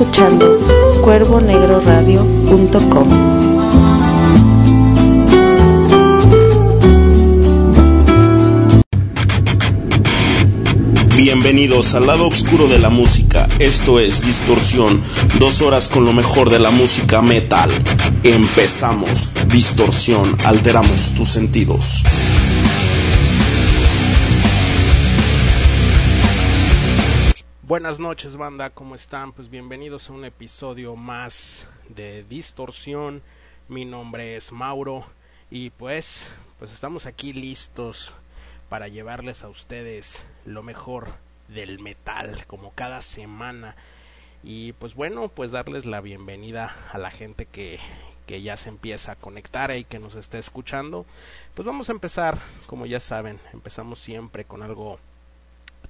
escuchando cuervonegroradio.com. Bienvenidos al lado oscuro de la música. Esto es Distorsión. Dos horas con lo mejor de la música metal. Empezamos. Distorsión. Alteramos tus sentidos. Buenas noches banda, ¿cómo están? Pues bienvenidos a un episodio más de Distorsión. Mi nombre es Mauro y pues pues estamos aquí listos para llevarles a ustedes lo mejor del metal como cada semana y pues bueno pues darles la bienvenida a la gente que, que ya se empieza a conectar y que nos está escuchando pues vamos a empezar como ya saben empezamos siempre con algo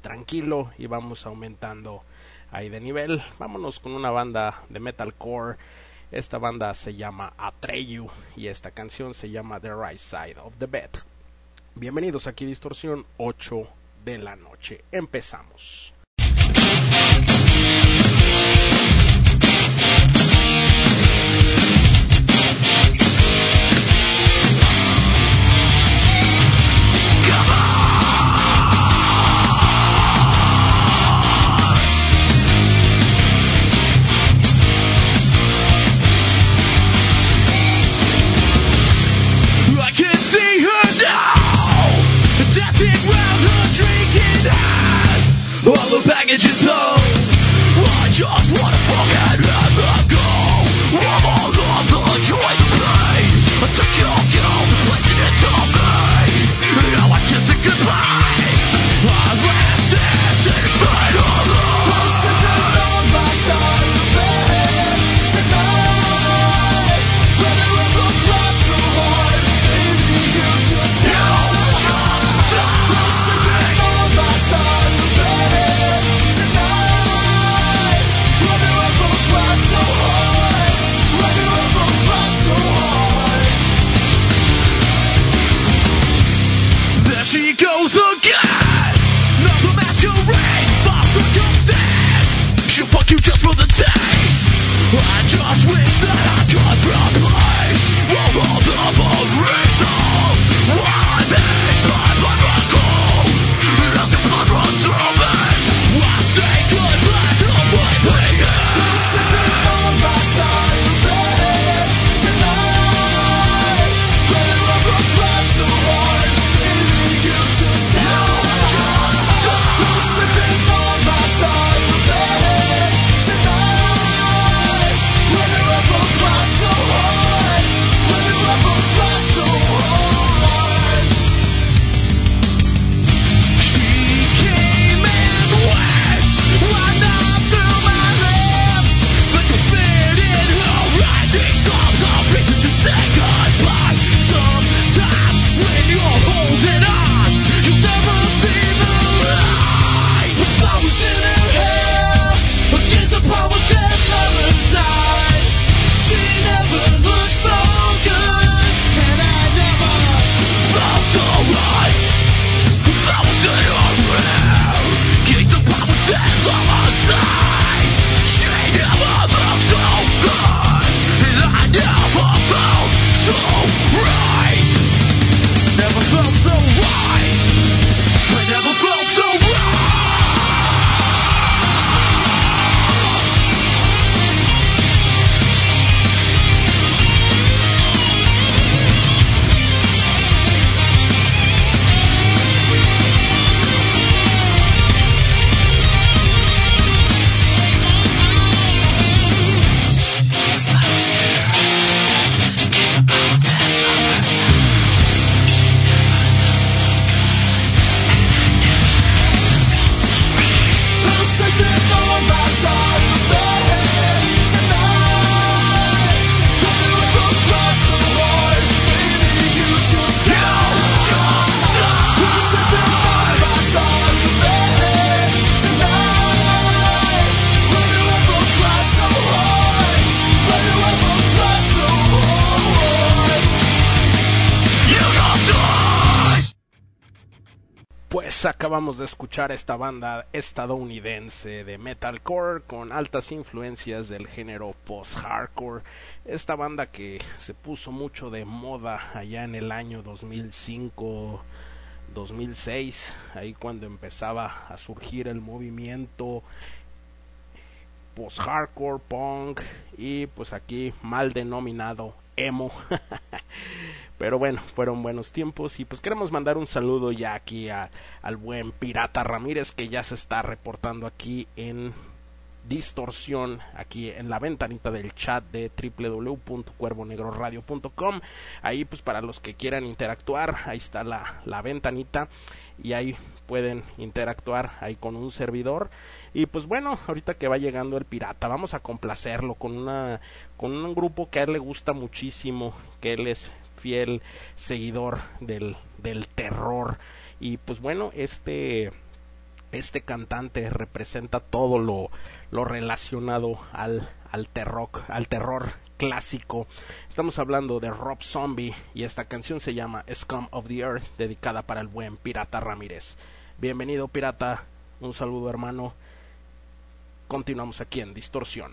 tranquilo y vamos aumentando ahí de nivel vámonos con una banda de metalcore esta banda se llama Atreyu y esta canción se llama The Right Side of the Bed Bienvenidos aquí Distorsión 8 de la noche. Empezamos. Acabamos de escuchar esta banda estadounidense de metalcore con altas influencias del género post-hardcore. Esta banda que se puso mucho de moda allá en el año 2005, 2006, ahí cuando empezaba a surgir el movimiento post-hardcore, punk y pues aquí mal denominado emo. Pero bueno, fueron buenos tiempos y pues queremos mandar un saludo ya aquí al buen Pirata Ramírez que ya se está reportando aquí en distorsión aquí en la ventanita del chat de www.cuervonegroradio.com ahí pues para los que quieran interactuar ahí está la, la ventanita y ahí pueden interactuar ahí con un servidor. Y pues bueno ahorita que va llegando el pirata vamos a complacerlo con una con un grupo que a él le gusta muchísimo que él es fiel seguidor del, del terror. Y pues bueno, este este cantante representa todo lo, lo relacionado al, al, terror, al terror clásico. Estamos hablando de Rob Zombie y esta canción se llama Scum of the Earth, dedicada para el buen Pirata Ramírez. Bienvenido Pirata, un saludo hermano. Continuamos aquí en Distorsión.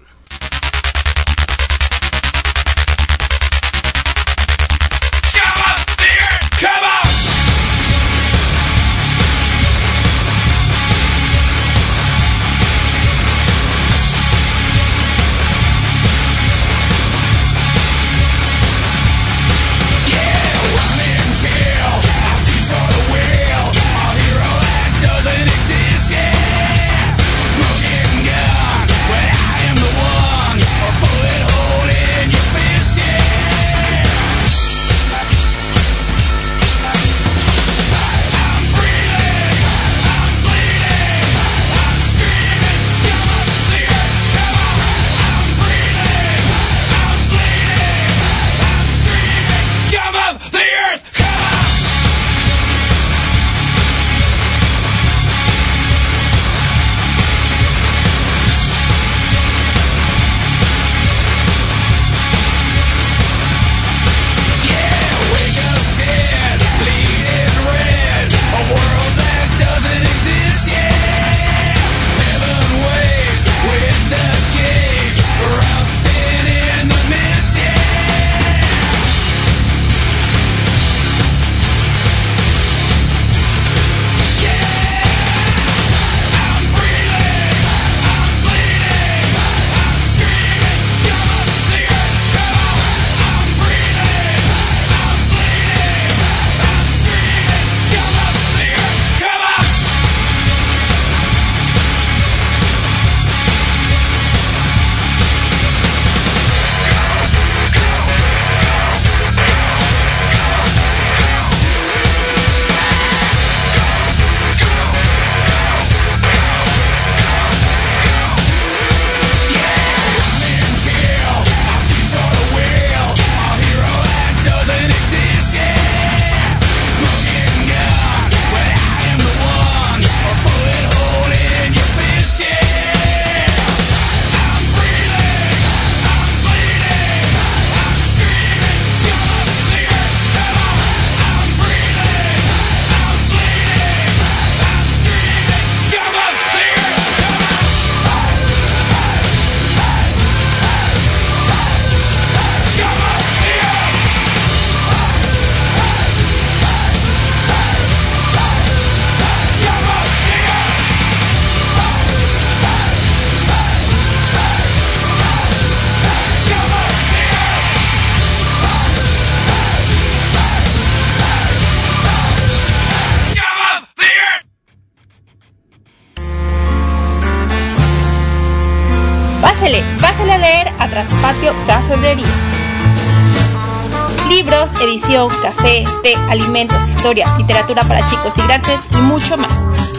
Café, té, alimentos, historia, literatura para chicos y grandes y mucho más.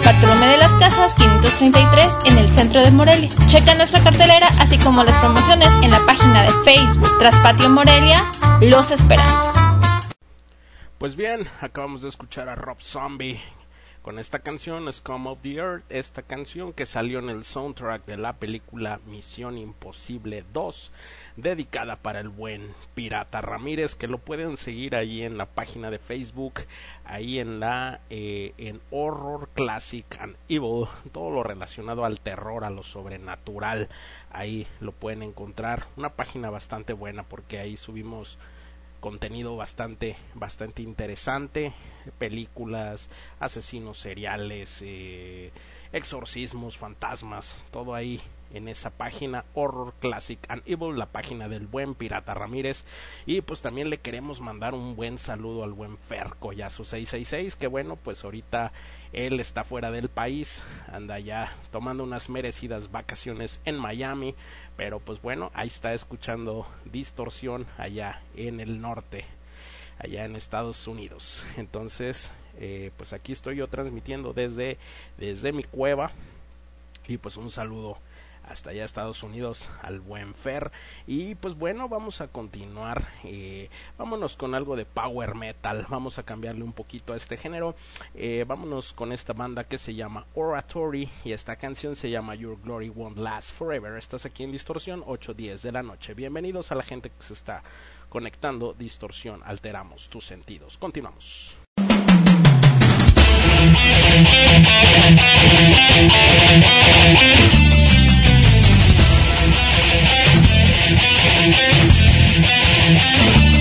Bartolomé de las Casas 533 en el centro de Morelia. Checa nuestra cartelera así como las promociones en la página de Facebook Traspatio Morelia. Los esperamos. Pues bien, acabamos de escuchar a Rob Zombie con esta canción Scum of the Earth, esta canción que salió en el soundtrack de la película Misión Imposible 2, dedicada para el buen Pirata Ramírez, que lo pueden seguir ahí en la página de Facebook, ahí en la eh, en Horror Classic and Evil, todo lo relacionado al terror, a lo sobrenatural, ahí lo pueden encontrar, una página bastante buena porque ahí subimos contenido bastante bastante interesante películas asesinos seriales eh, exorcismos fantasmas todo ahí en esa página Horror Classic and Evil, la página del buen Pirata Ramírez. Y pues también le queremos mandar un buen saludo al buen Ferco su 666, que bueno, pues ahorita él está fuera del país, anda ya tomando unas merecidas vacaciones en Miami, pero pues bueno, ahí está escuchando distorsión allá en el norte, allá en Estados Unidos. Entonces, eh, pues aquí estoy yo transmitiendo desde, desde mi cueva y pues un saludo hasta allá Estados Unidos al buen Fer. Y pues bueno vamos a continuar eh, vámonos con algo de power metal. Vamos a cambiarle un poquito a este género. Eh, vámonos con esta banda que se llama Oratory y esta canción se llama Your Glory Won't Last Forever. Estás aquí en distorsión 8.10 de la noche. Bienvenidos a la gente que se está conectando. Distorsión alteramos tus sentidos. Continuamos Listen to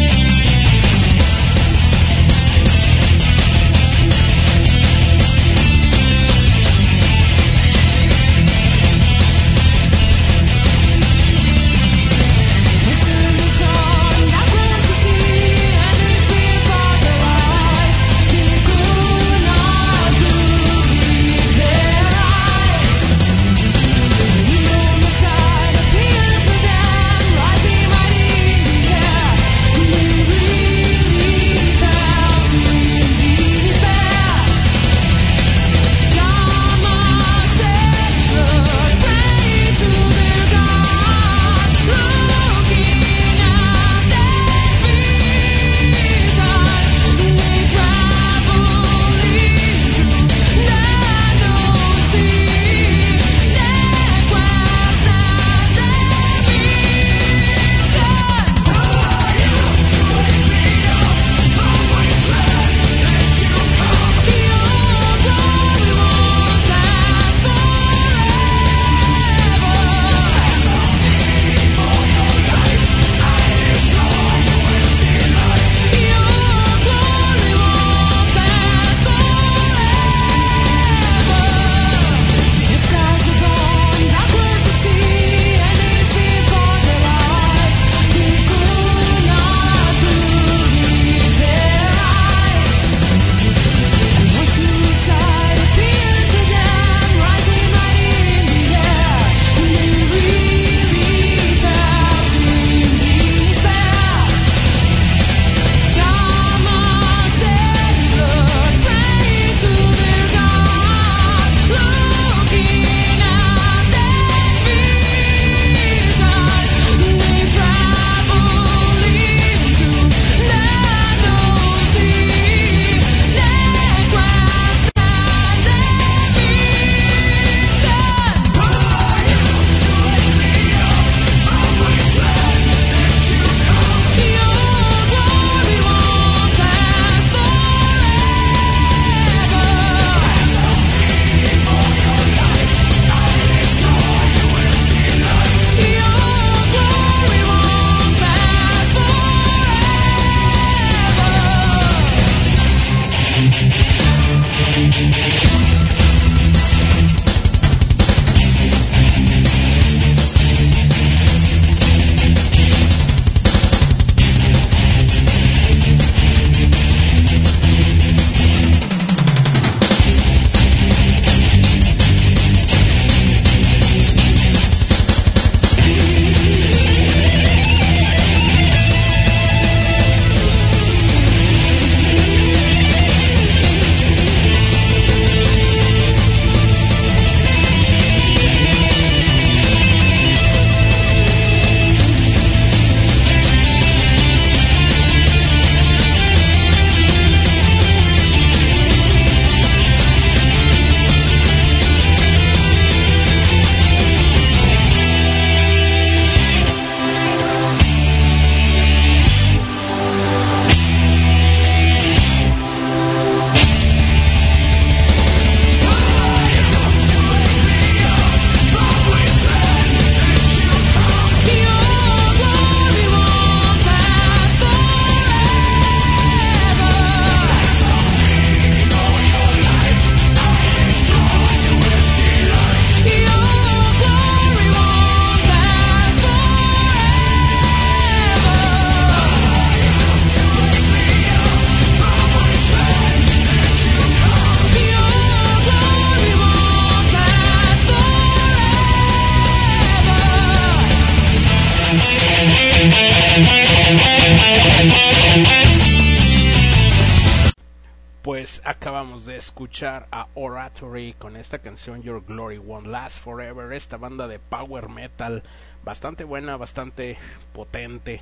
con esta canción Your Glory Won't Last Forever, esta banda de power metal bastante buena, bastante potente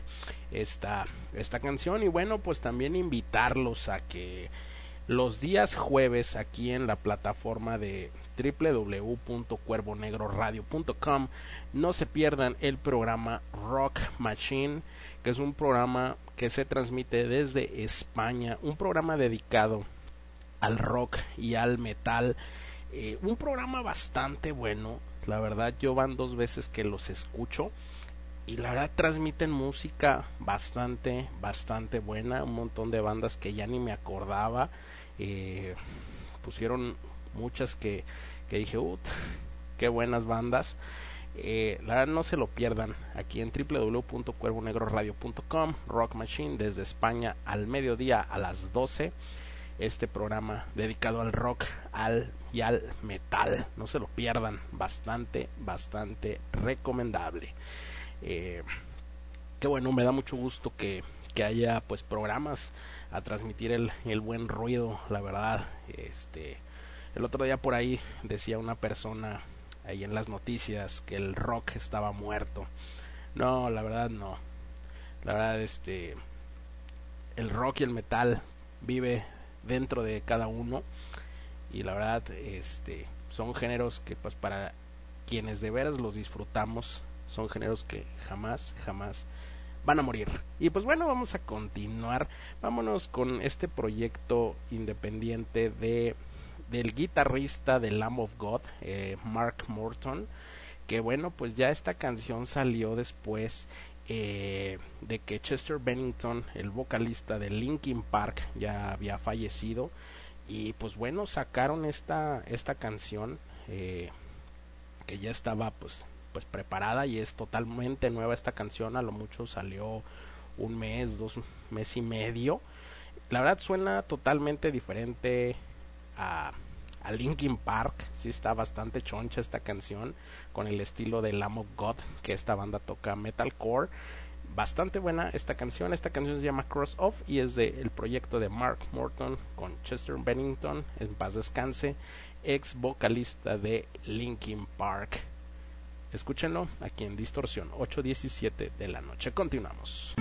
esta, esta canción. Y bueno pues también invitarlos a que los días jueves aquí en la plataforma de www.cuervonegroradio.com no se pierdan el programa Rock Machine que es un programa que se transmite desde España, un programa dedicado al rock y al metal. Eh, un programa bastante bueno, la verdad yo van dos veces que los escucho y la verdad transmiten música bastante, bastante buena, un montón de bandas que ya ni me acordaba, eh, pusieron muchas que, que dije, Ut, qué buenas bandas. Eh, la verdad no se lo pierdan aquí en www.cuervonegroradio.com Rock Machine desde España al mediodía a las 12 este programa dedicado al rock al y al metal. No se lo pierdan, bastante, bastante recomendable. Eh, qué bueno, me da mucho gusto que, que haya pues programas a transmitir el, el, buen ruido, la verdad. Este, el otro día por ahí decía una persona ahí en las noticias que el rock estaba muerto. No, la verdad no. La verdad este el rock y el metal vive dentro de cada uno. Y la verdad este son géneros que pues para quienes de veras los disfrutamos son géneros que jamás jamás van a morir. Y pues bueno vamos a continuar. Vámonos con este proyecto independiente de del guitarrista de Lamb of God eh, Mark Morton que bueno pues ya esta canción salió después eh, de que Chester Bennington, el vocalista de Linkin Park, ya había fallecido. Y pues bueno sacaron esta esta canción eh, que ya estaba pues pues preparada y es totalmente nueva esta canción. A lo mucho salió un mes dos mes y medio. La verdad suena totalmente diferente a a Linkin Park sí está bastante choncha esta canción con el estilo de Lamb God que esta banda toca metalcore. Bastante buena esta canción esta canción se llama Cross Off y es del el proyecto de Mark Morton con Chester Bennington en paz descanse ex vocalista de Linkin Park. Escúchenlo aquí en Distorsión 8.17 de la noche. Continuamos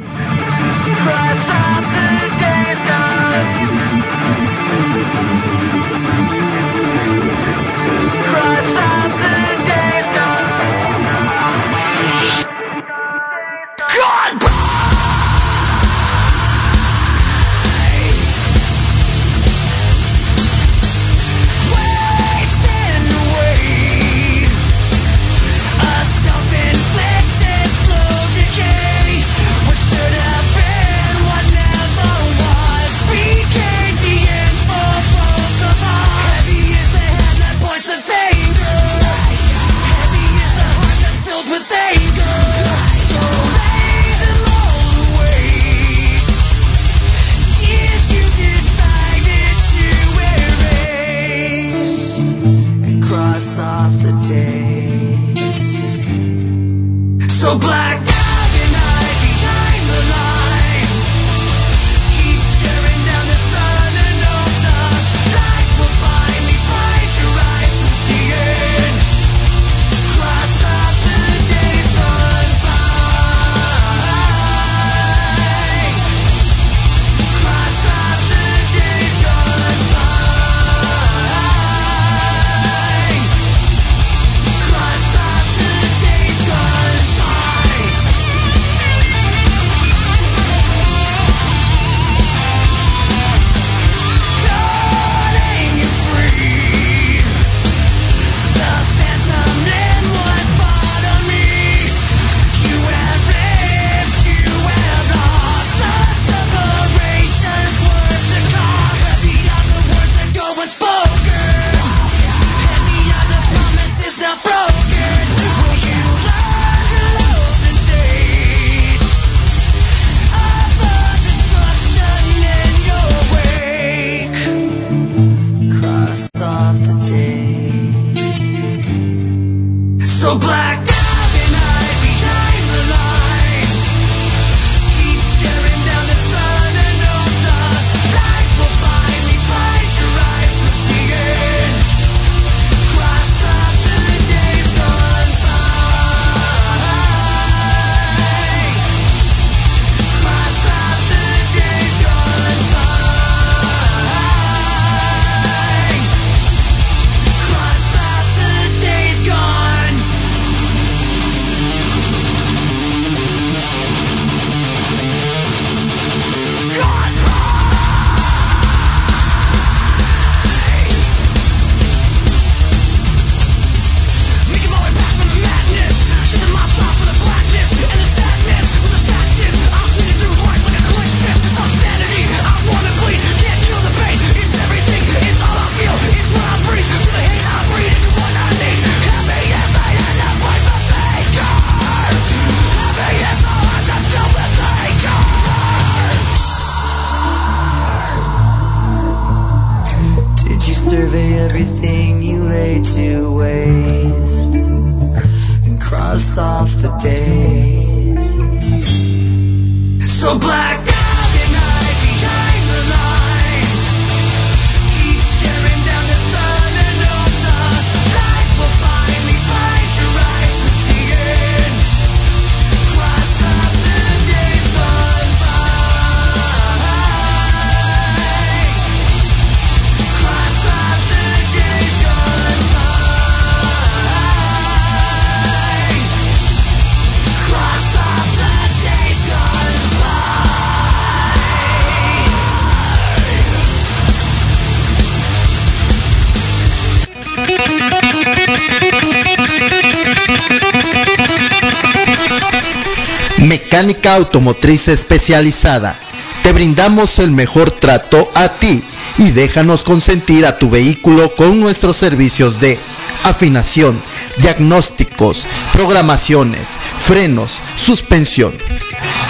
Automotriz Especializada. Te brindamos el mejor trato a ti y déjanos consentir a tu vehículo con nuestros servicios de afinación, diagnósticos, programaciones, frenos, suspensión.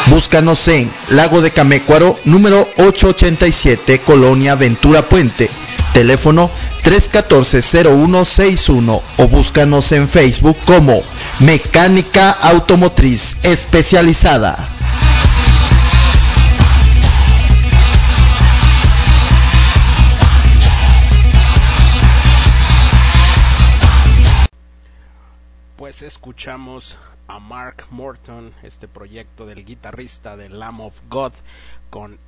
Búscanos en Lago de Camécuaro, número 887, Colonia Ventura Puente. Teléfono 314-0161 o búscanos en Facebook como Mecánica Automotriz Especializada. Pues escuchamos a Mark Morton, este proyecto del guitarrista de Lamb of God, con,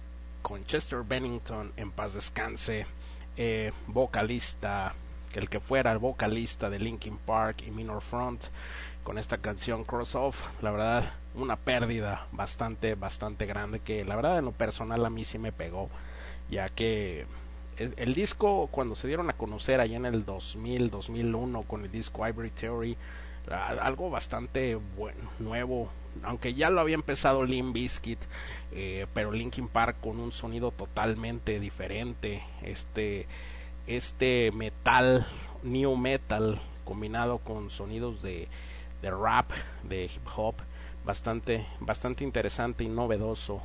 con Chester Bennington en paz descanse, eh, vocalista, el que fuera el vocalista de Linkin Park y Minor Front, con esta canción Cross Off, la verdad, una pérdida bastante, bastante grande, que la verdad en lo personal a mí sí me pegó, ya que el, disco cuando se dieron a conocer allá en el 2000, 2001 con el disco Ivory Theory, algo bastante nuevo, aunque ya lo había empezado Limp Bizkit, eh, pero Linkin Park con un sonido totalmente diferente, este, este metal, new metal, combinado con sonidos de, de rap, de hip hop, bastante, bastante interesante y novedoso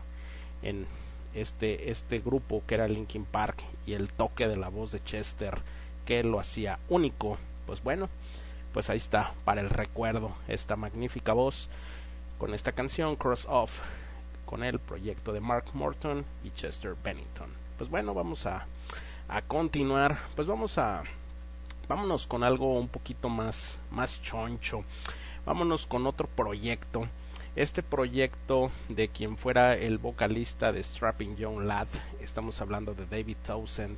en este, este grupo que era Linkin Park y el toque de la voz de Chester que lo hacía único, pues bueno, pues ahí está para el recuerdo esta magnífica voz con esta canción Cross Off con el proyecto de Mark Morton y Chester Bennington. Pues bueno, vamos a, a continuar, pues vamos a vámonos con algo un poquito más más choncho. Vámonos con otro proyecto. Este proyecto de quien fuera el vocalista de Strapping Young Lad, estamos hablando de David Townsend,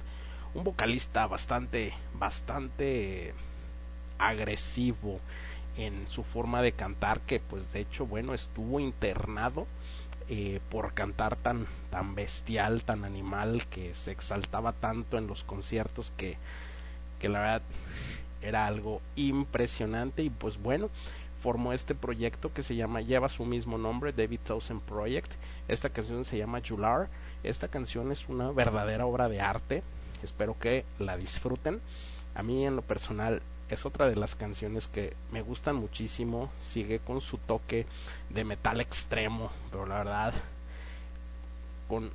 un vocalista bastante bastante agresivo en su forma de cantar que pues de hecho bueno estuvo internado eh, por cantar tan tan bestial tan animal que se exaltaba tanto en los conciertos que que la verdad era algo impresionante. Y pues bueno formó este proyecto que se llama lleva su mismo nombre David Townsend Project. Esta canción se llama Jular esta canción es una verdadera obra de arte. Espero que la disfruten. A mí en lo personal es otra de las canciones que me gustan muchísimo. Sigue con su toque de metal extremo, pero la verdad, con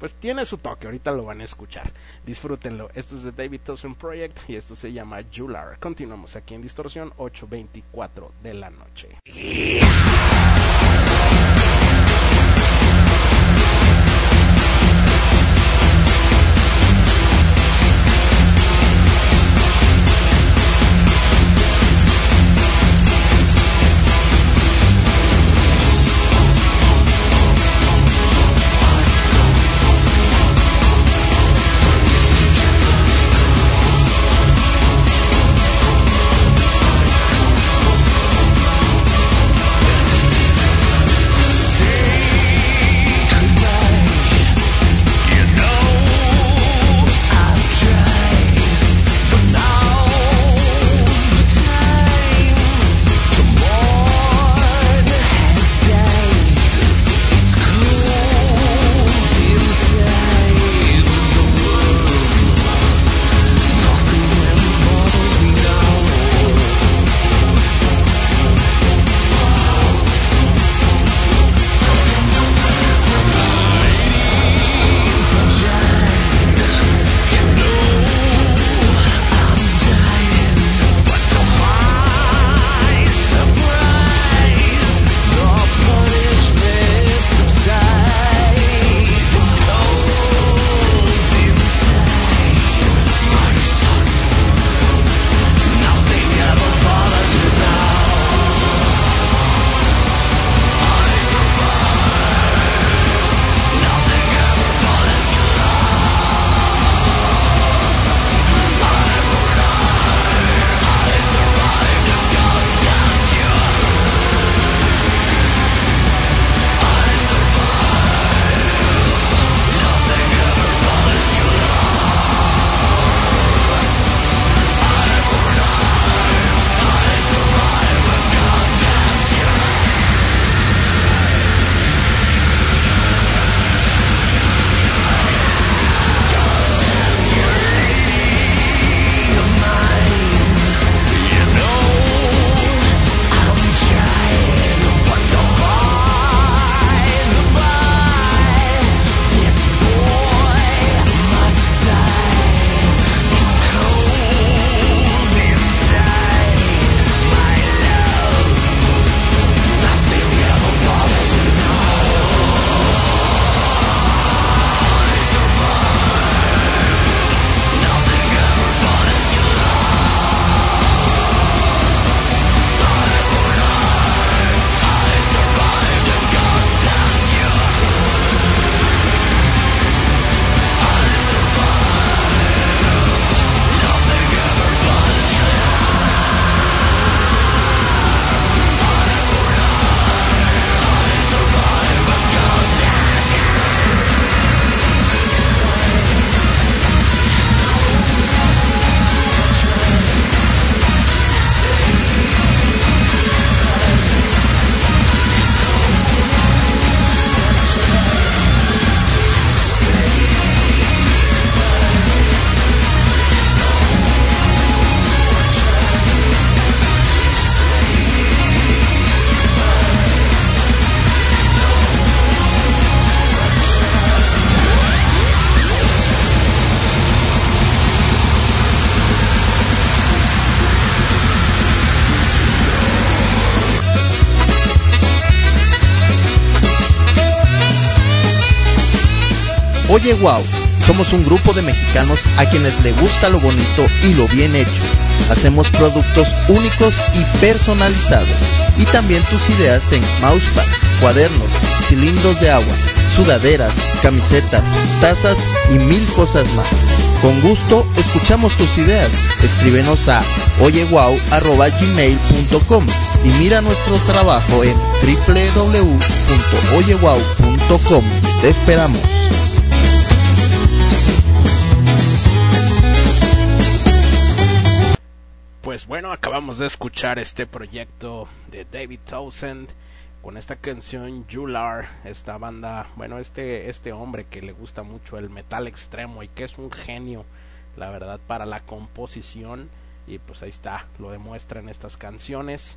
pues tiene su toque. Ahorita lo van a escuchar. Disfrútenlo. Esto es de David Townsend Project y esto se llama Jular. Continuamos aquí en Distorsión 8:24 de la noche. Wow, somos un grupo de mexicanos a quienes le gusta lo bonito y lo bien hecho. Hacemos productos únicos y personalizados. Y también tus ideas en mousepads, cuadernos, cilindros de agua, sudaderas, camisetas, tazas y mil cosas más. Con gusto escuchamos tus ideas. Escríbenos a oyeguau.gmail.com y mira nuestro trabajo en www.oyeguau.com. Te esperamos. Pues bueno, acabamos de escuchar este proyecto de David Townsend con esta canción Jular, esta banda, bueno, este este hombre que le gusta mucho el metal extremo y que es un genio, la verdad, para la composición. Y pues ahí está, lo demuestra en estas canciones.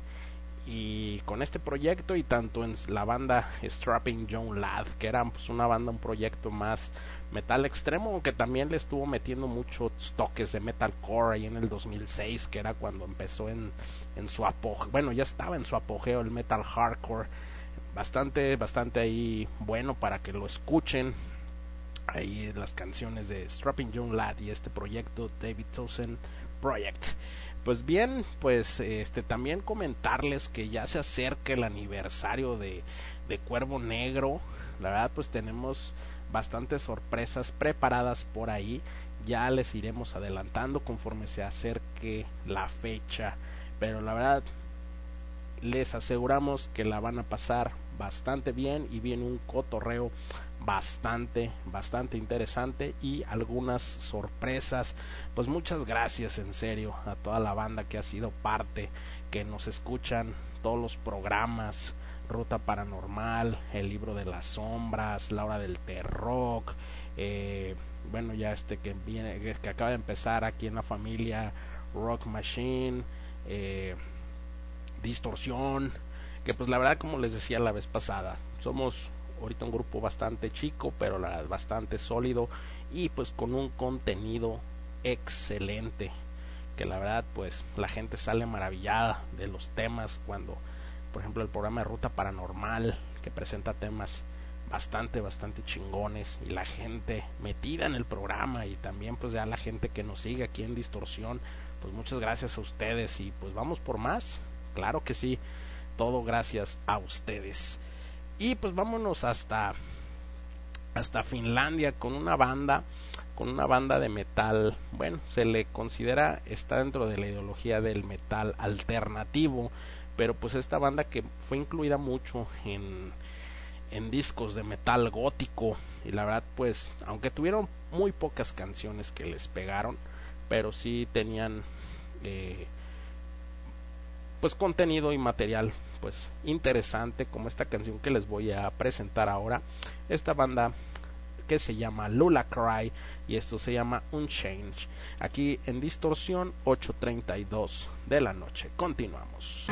Y con este proyecto y tanto en la banda Strapping John Ladd, que era pues una banda, un proyecto más metal extremo, que también le estuvo metiendo muchos toques de metalcore ahí en el 2006, que era cuando empezó en, en su apogeo, bueno, ya estaba en su apogeo el metal hardcore, bastante, bastante ahí bueno para que lo escuchen, ahí las canciones de Strapping John Ladd y este proyecto David Townsend Project. Pues bien, pues este también comentarles que ya se acerca el aniversario de, de Cuervo Negro. La verdad, pues tenemos bastantes sorpresas preparadas por ahí. Ya les iremos adelantando conforme se acerque la fecha. Pero la verdad, les aseguramos que la van a pasar bastante bien y viene un cotorreo bastante, bastante interesante y algunas sorpresas. Pues muchas gracias en serio a toda la banda que ha sido parte, que nos escuchan todos los programas, Ruta Paranormal, El Libro de las Sombras, La Hora del Terror, eh, bueno ya este que viene, que acaba de empezar aquí en la familia Rock Machine, eh, Distorsión, que pues la verdad como les decía la vez pasada, somos ahorita un grupo bastante chico, pero la, bastante sólido y pues con un contenido excelente. Que la verdad pues la gente sale maravillada de los temas cuando, por ejemplo, el programa de Ruta Paranormal que presenta temas bastante, bastante chingones y la gente metida en el programa y también pues ya la gente que nos sigue aquí en Distorsión, pues muchas gracias a ustedes y pues vamos por más, claro que sí, todo gracias a ustedes. Y pues vámonos hasta hasta Finlandia con una banda con una banda de metal, bueno, se le considera está dentro de la ideología del metal alternativo, pero pues esta banda que fue incluida mucho en en discos de metal gótico y la verdad pues aunque tuvieron muy pocas canciones que les pegaron, pero sí tenían eh, pues contenido y material pues interesante como esta canción que les voy a presentar ahora. Esta banda que se llama Lula Cry y esto se llama Unchange aquí en distorsión 8.32 de la noche. Continuamos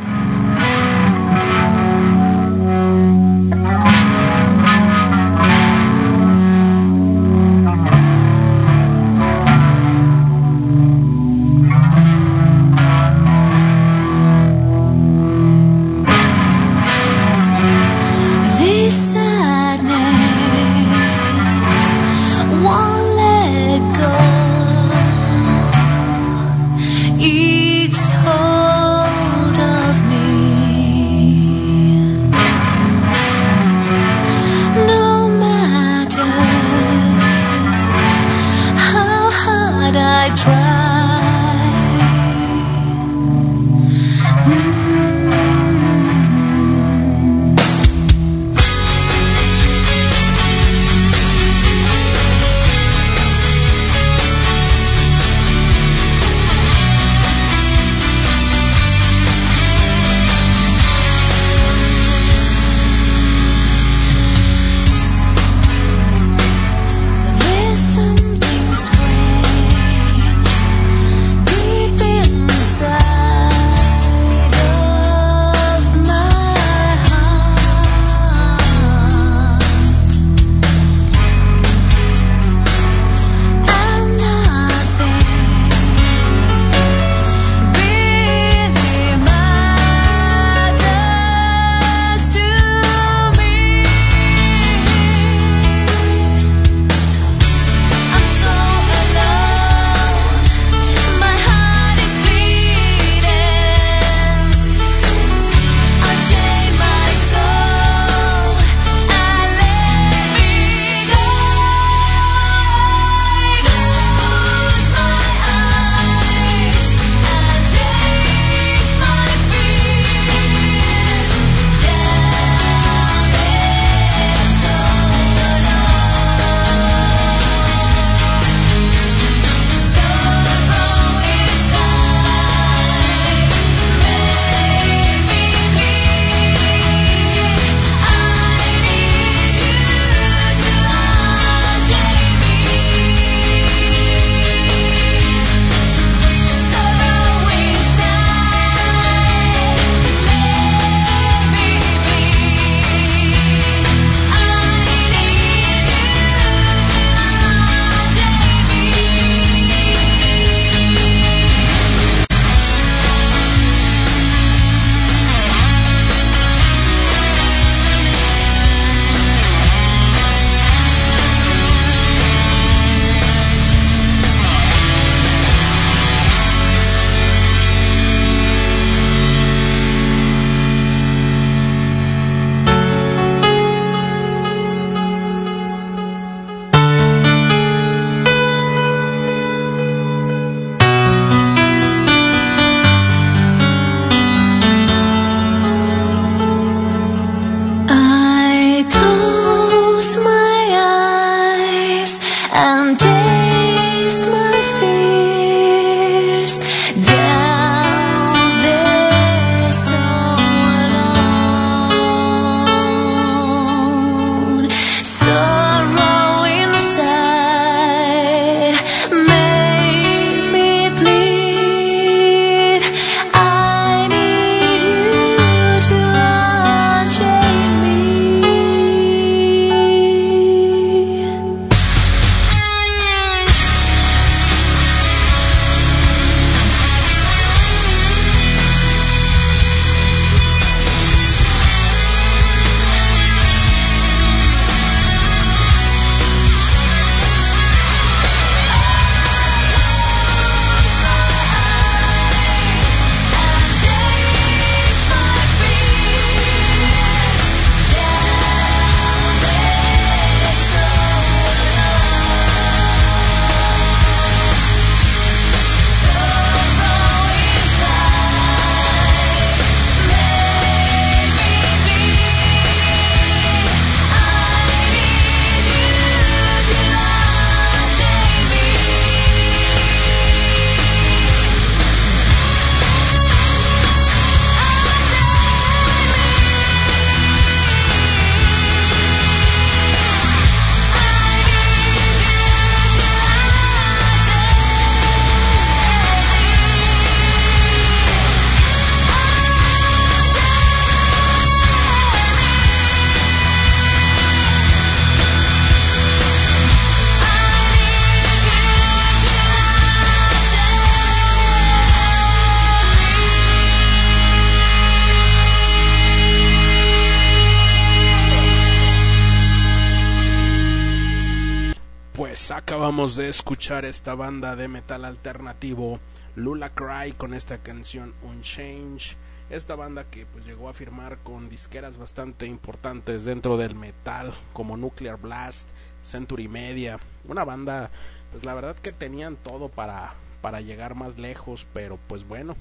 esta banda de metal alternativo Lula Cry con esta canción Unchange. Esta banda que pues llegó a firmar con disqueras bastante importantes dentro del metal como Nuclear Blast, Century Media, una banda pues la verdad que tenían todo para para llegar más lejos, pero pues bueno,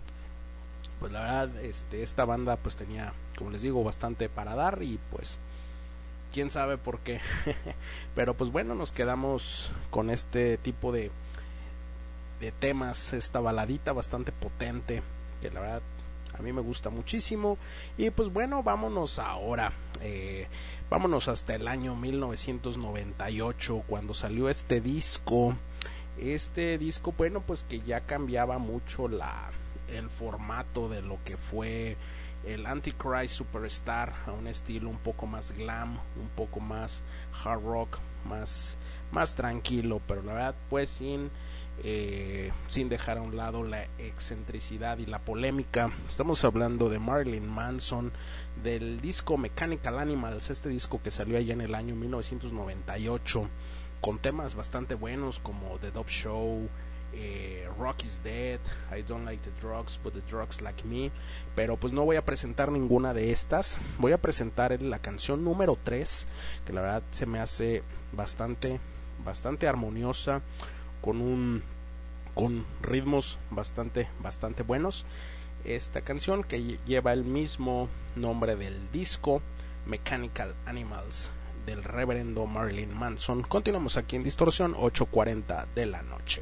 pues la verdad este esta banda pues tenía como les digo bastante para dar y pues quién sabe por qué. Pero pues bueno, nos quedamos con este tipo de de temas, esta baladita bastante potente, que la verdad a mí me gusta muchísimo. Y pues bueno, vámonos ahora, eh, vámonos hasta el año 1998, cuando salió este disco. Este disco, bueno, pues que ya cambiaba mucho la el formato de lo que fue el Antichrist Superstar a un estilo un poco más glam, un poco más hard rock, más, más tranquilo, pero la verdad pues sin, eh, sin dejar a un lado la excentricidad y la polémica. Estamos hablando de Marilyn Manson, del disco Mechanical Animals, este disco que salió allá en el año 1998, con temas bastante buenos como The Dove Show, eh, Rock is Dead, I Don't Like the Drugs, but the Drugs Like Me. Pero pues no voy a presentar ninguna de estas. Voy a presentar la canción número 3, que la verdad se me hace bastante, bastante armoniosa, con un con ritmos bastante, bastante buenos. Esta canción que lleva el mismo nombre del disco, Mechanical Animals, del reverendo Marilyn Manson. Continuamos aquí en Distorsión 8.40 de la noche.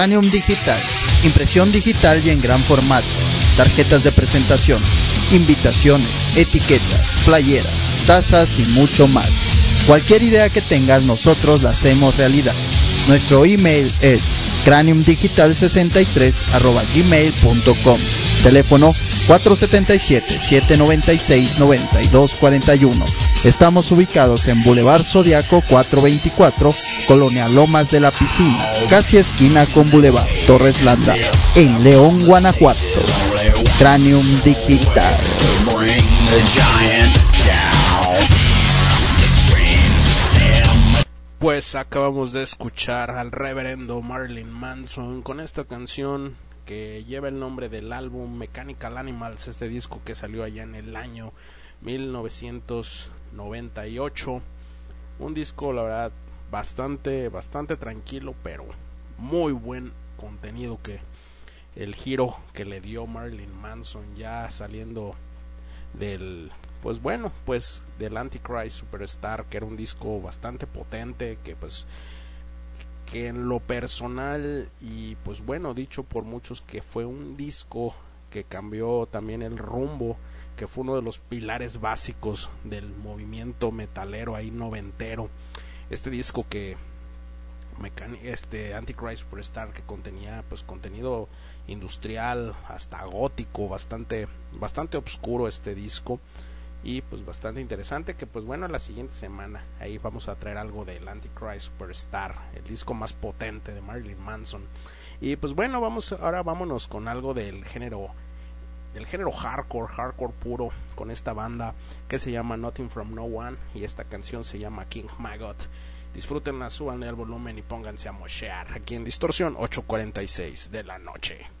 Cranium Digital, impresión digital y en gran formato, tarjetas de presentación, invitaciones, etiquetas, playeras, tazas y mucho más. Cualquier idea que tengas, nosotros la hacemos realidad. Nuestro email es craniumdigital63 gmail.com. Teléfono 477-796-9241. Estamos ubicados en Boulevard Zodiaco 424, Colonia Lomas de la Piscina, casi esquina con Boulevard Torres Landa, en León, Guanajuato. Cranium Digital. Pues acabamos de escuchar al reverendo Marilyn Manson con esta canción que lleva el nombre del álbum Mechanical Animals, este disco que salió allá en el año 1998. Un disco, la verdad, bastante, bastante tranquilo, pero muy buen contenido que el giro que le dio Marilyn Manson ya saliendo del pues bueno pues del Antichrist Superstar que era un disco bastante potente que pues que en lo personal y pues bueno dicho por muchos que fue un disco que cambió también el rumbo que fue uno de los pilares básicos del movimiento metalero ahí noventero este disco que este Antichrist Superstar que contenía pues contenido industrial hasta gótico bastante bastante oscuro este disco y pues bastante interesante que pues bueno la siguiente semana ahí vamos a traer algo del Antichrist Superstar el disco más potente de Marilyn Manson. Y pues bueno vamos ahora vámonos con algo del género del género hardcore hardcore puro con esta banda que se llama Nothing from No One y esta canción se llama King Maggot disfrútenla suban el volumen y pónganse a moshear aquí en Distorsión 8.46 de la noche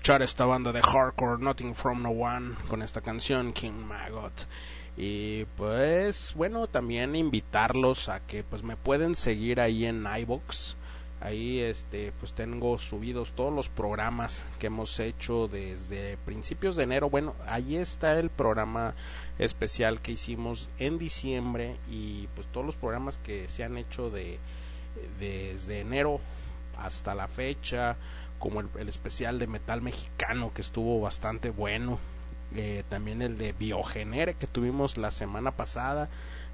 escuchar esta banda de hardcore Nothing From No One con esta canción King Maggot. Y pues bueno, también invitarlos a que pues me pueden seguir ahí en iBox. Ahí este pues tengo subidos todos los programas que hemos hecho desde principios de enero. Bueno, ahí está el programa especial que hicimos en diciembre y pues todos los programas que se han hecho de desde enero hasta la fecha como el, especial de metal mexicano que estuvo bastante bueno. Eh, también el de Biogenere que tuvimos la semana pasada.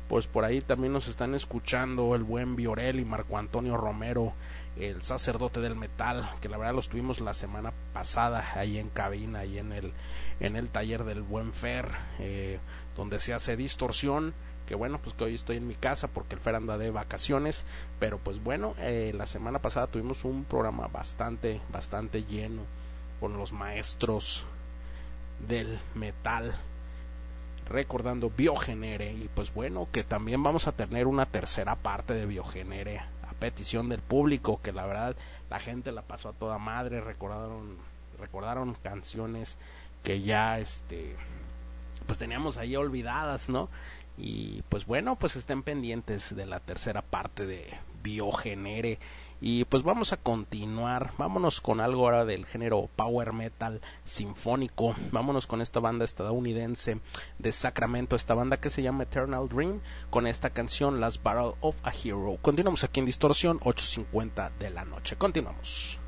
Pues por ahí también nos están escuchando el buen Biorel y Marco Antonio Romero el sacerdote del metal que la verdad los tuvimos la semana pasada ahí en cabina ahí en el en el taller del buen Fer eh, donde se hace distorsión que bueno pues que hoy estoy en mi casa porque el Fer anda de vacaciones pero pues bueno eh, la semana pasada tuvimos un programa bastante bastante lleno con los maestros del metal recordando Biogenere y pues bueno que también vamos a tener una tercera parte de Biogenere a petición del público que la verdad la gente la pasó a toda madre recordaron recordaron canciones que ya este pues teníamos ahí olvidadas no y pues bueno pues estén pendientes de la tercera parte de Biogenere y pues vamos a continuar, vámonos con algo ahora del género power metal sinfónico, vámonos con esta banda estadounidense de Sacramento, esta banda que se llama Eternal Dream, con esta canción Last Battle of a Hero. Continuamos aquí en Distorsión 8.50 de la noche, continuamos.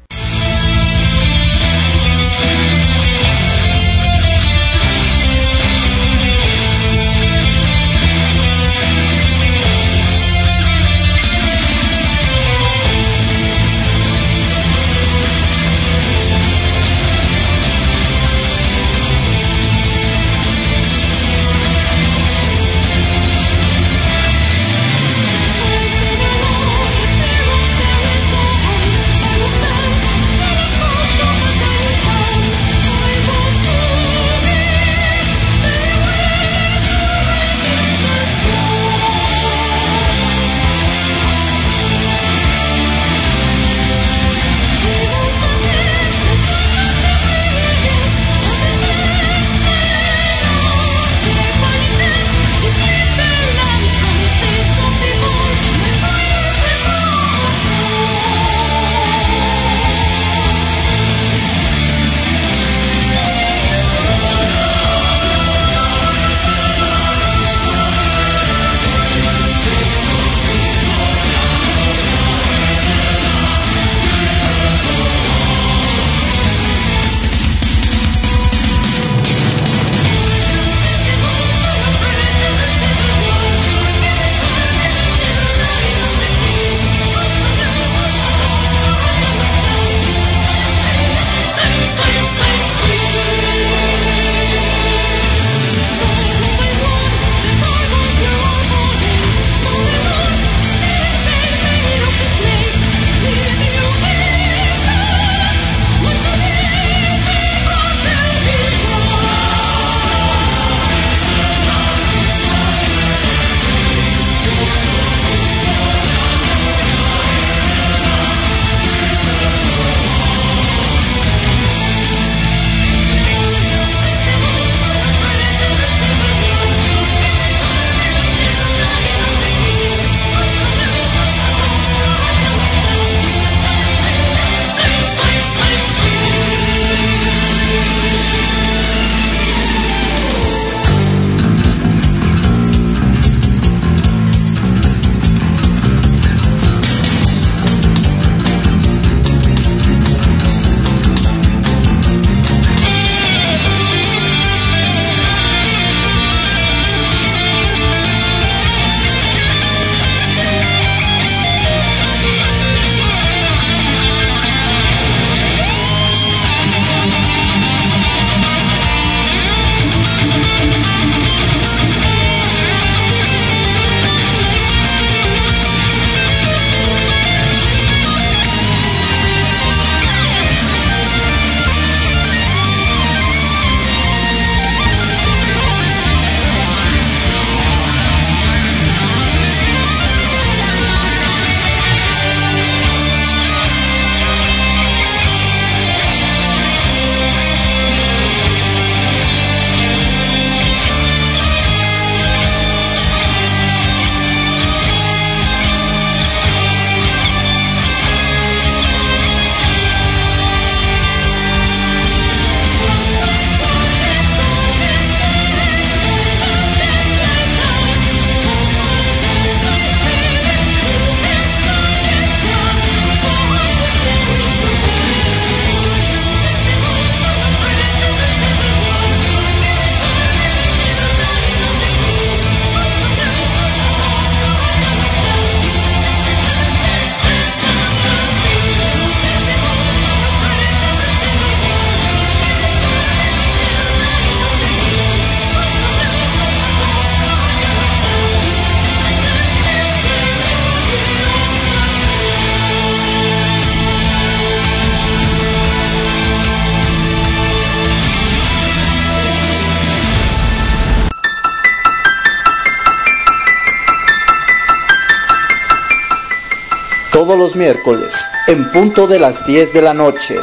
Todos los miércoles, en punto de las 10 de la noche.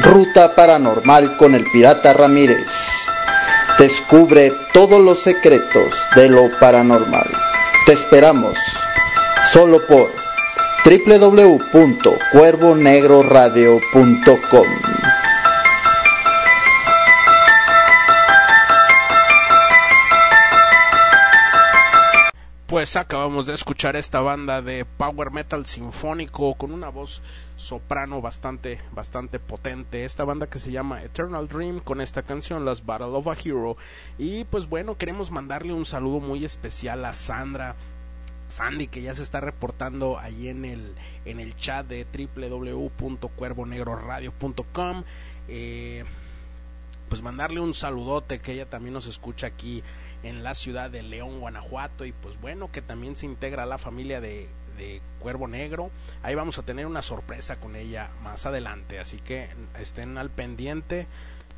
Ruta Paranormal con el Pirata Ramírez. Descubre todos los secretos de lo paranormal. Te esperamos solo por www.cuervonegroradio.com. Acabamos de escuchar esta banda de power metal sinfónico con una voz soprano bastante bastante potente. Esta banda que se llama Eternal Dream con esta canción Las Battle of a Hero y pues bueno, queremos mandarle un saludo muy especial a Sandra Sandy que ya se está reportando ahí en el en el chat de www.cuervonegroradio.com eh, pues mandarle un saludote que ella también nos escucha aquí en la ciudad de León, Guanajuato y pues bueno que también se integra a la familia de, de Cuervo Negro. Ahí vamos a tener una sorpresa con ella más adelante, así que estén al pendiente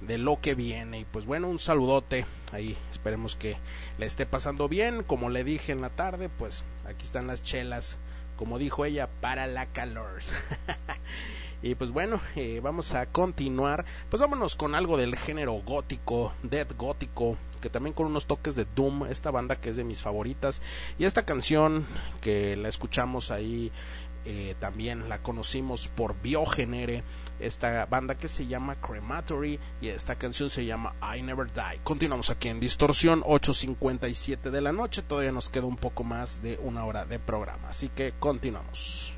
de lo que viene. Y pues bueno un saludote. Ahí esperemos que le esté pasando bien. Como le dije en la tarde pues aquí están las chelas como dijo ella para la calor. Y pues bueno eh, vamos a continuar. Pues vámonos con algo del género gótico death gótico que también con unos toques de doom esta banda que es de mis favoritas y esta canción que la escuchamos ahí eh, también la conocimos por Biogenere esta banda que se llama Crematory y esta canción se llama I Never Die. Continuamos aquí en Distorsión 8.57 de la noche, todavía nos queda un poco más de una hora de programa, así que continuamos.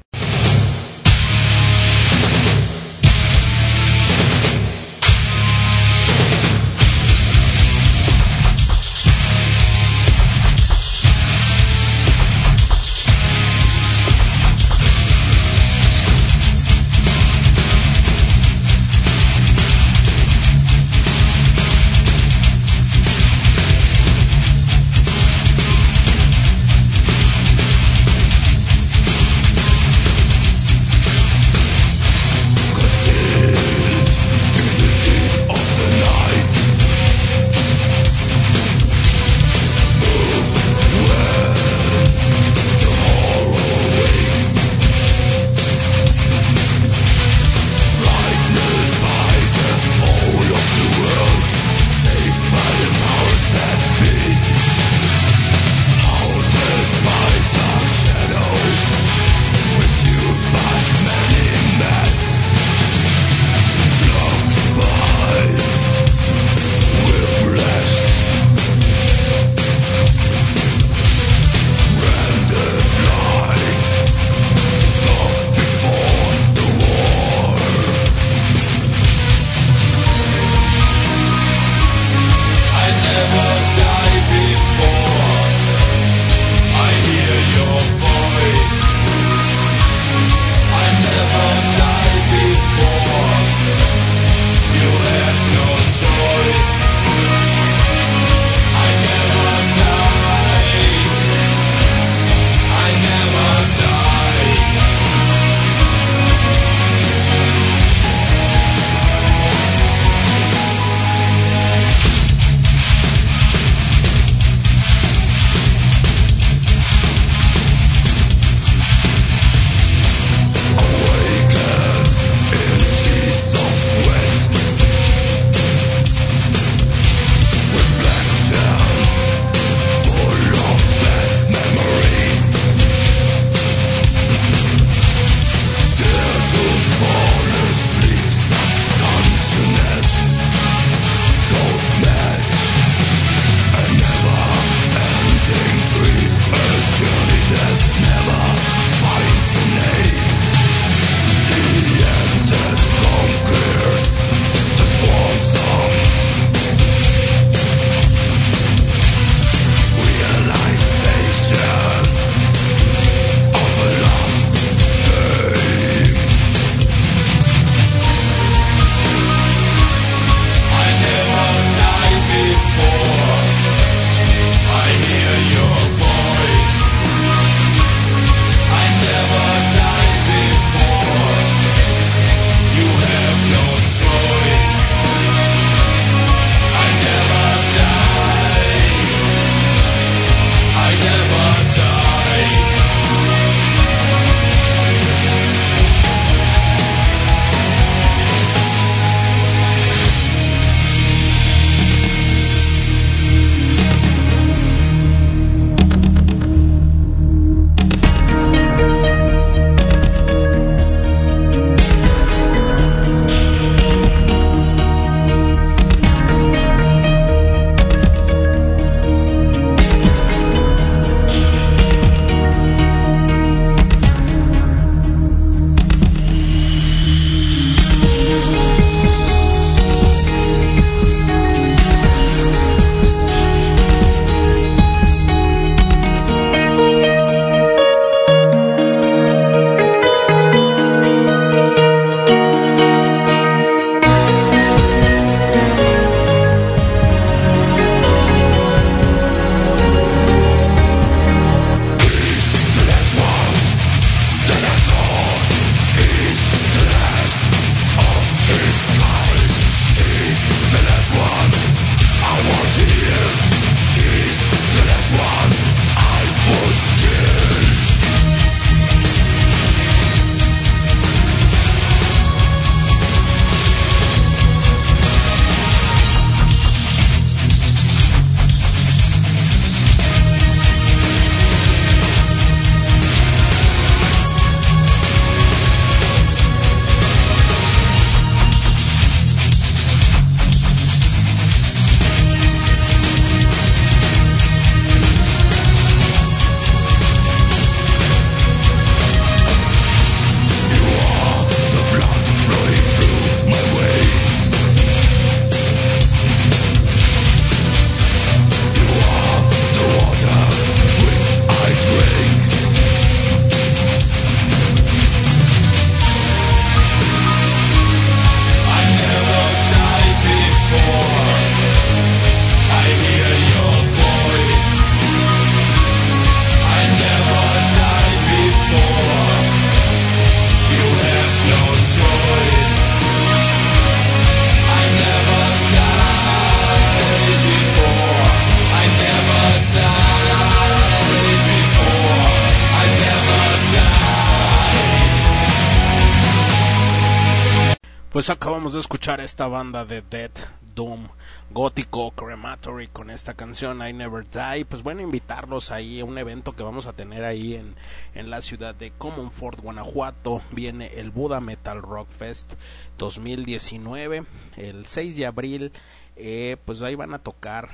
Pues acabamos de escuchar esta banda de Dead Doom gótico crematory con esta canción I Never Die. Pues bueno, invitarlos ahí a un evento que vamos a tener ahí en, en la ciudad de Commonfort, Guanajuato. Viene el Buda Metal Rock Fest 2019, el 6 de abril. Eh, pues ahí van a tocar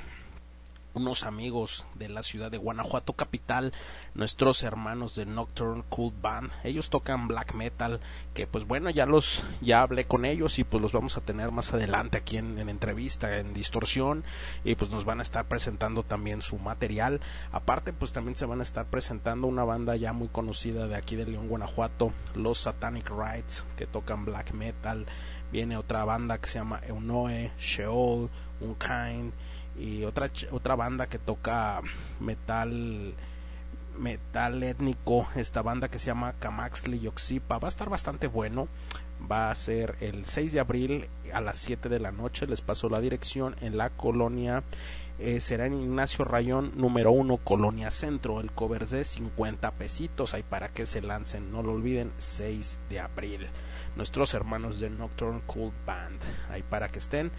unos amigos de la ciudad de Guanajuato capital, nuestros hermanos de Nocturne Cool Band. Ellos tocan black metal, que pues bueno, ya los ya hablé con ellos y pues los vamos a tener más adelante aquí en, en entrevista en Distorsión y pues nos van a estar presentando también su material. Aparte pues también se van a estar presentando una banda ya muy conocida de aquí de León, Guanajuato, los Satanic Rites, que tocan black metal. Viene otra banda que se llama Eunoe, Sheol, Unkind y otra otra banda que toca metal metal étnico esta banda que se llama Camaxli Yoxipa va a estar bastante bueno va a ser el 6 de abril a las 7 de la noche les paso la dirección en la colonia eh, será en Ignacio Rayón número 1 Colonia Centro el cover de 50 pesitos ahí para que se lancen no lo olviden 6 de abril. Nuestros hermanos de Nocturne Cool Band ahí para que estén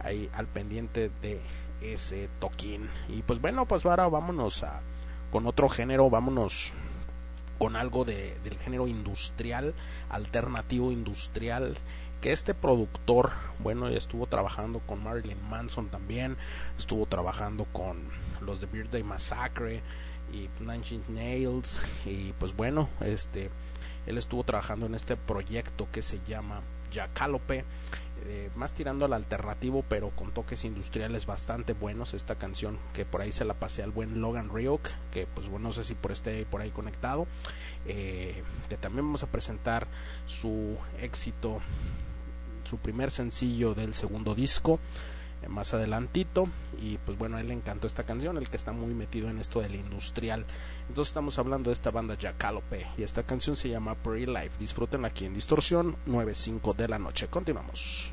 ahí al pendiente de ese toquín. Y pues bueno pues ahora vámonos a con otro género vámonos con algo de, del género industrial alternativo industrial que este productor bueno estuvo trabajando con Marilyn Manson también estuvo trabajando con los de Birthday Massacre y Nine Nails y pues bueno este él estuvo trabajando en este proyecto que se llama Jacalope eh, más tirando al alternativo pero con toques industriales bastante buenos esta canción que por ahí se la pasé al buen Logan Ryuk que pues bueno no sé si por esté por ahí conectado eh, que también vamos a presentar su éxito su primer sencillo del segundo disco eh, más adelantito y pues bueno a él le encantó esta canción el que está muy metido en esto del industrial entonces estamos hablando de esta banda Jacalope y esta canción se llama Pretty Life. Disfruten aquí en Distorsión 9.5 de la noche. Continuamos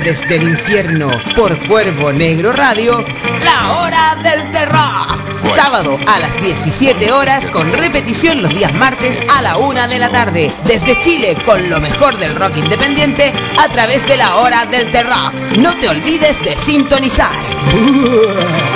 Desde el infierno por Cuervo Negro Radio, la hora del terror. Sábado a las 17 horas con repetición los días martes a la 1 de la tarde. Desde Chile con lo mejor del rock independiente a través de la hora del terror. No te olvides de sintonizar.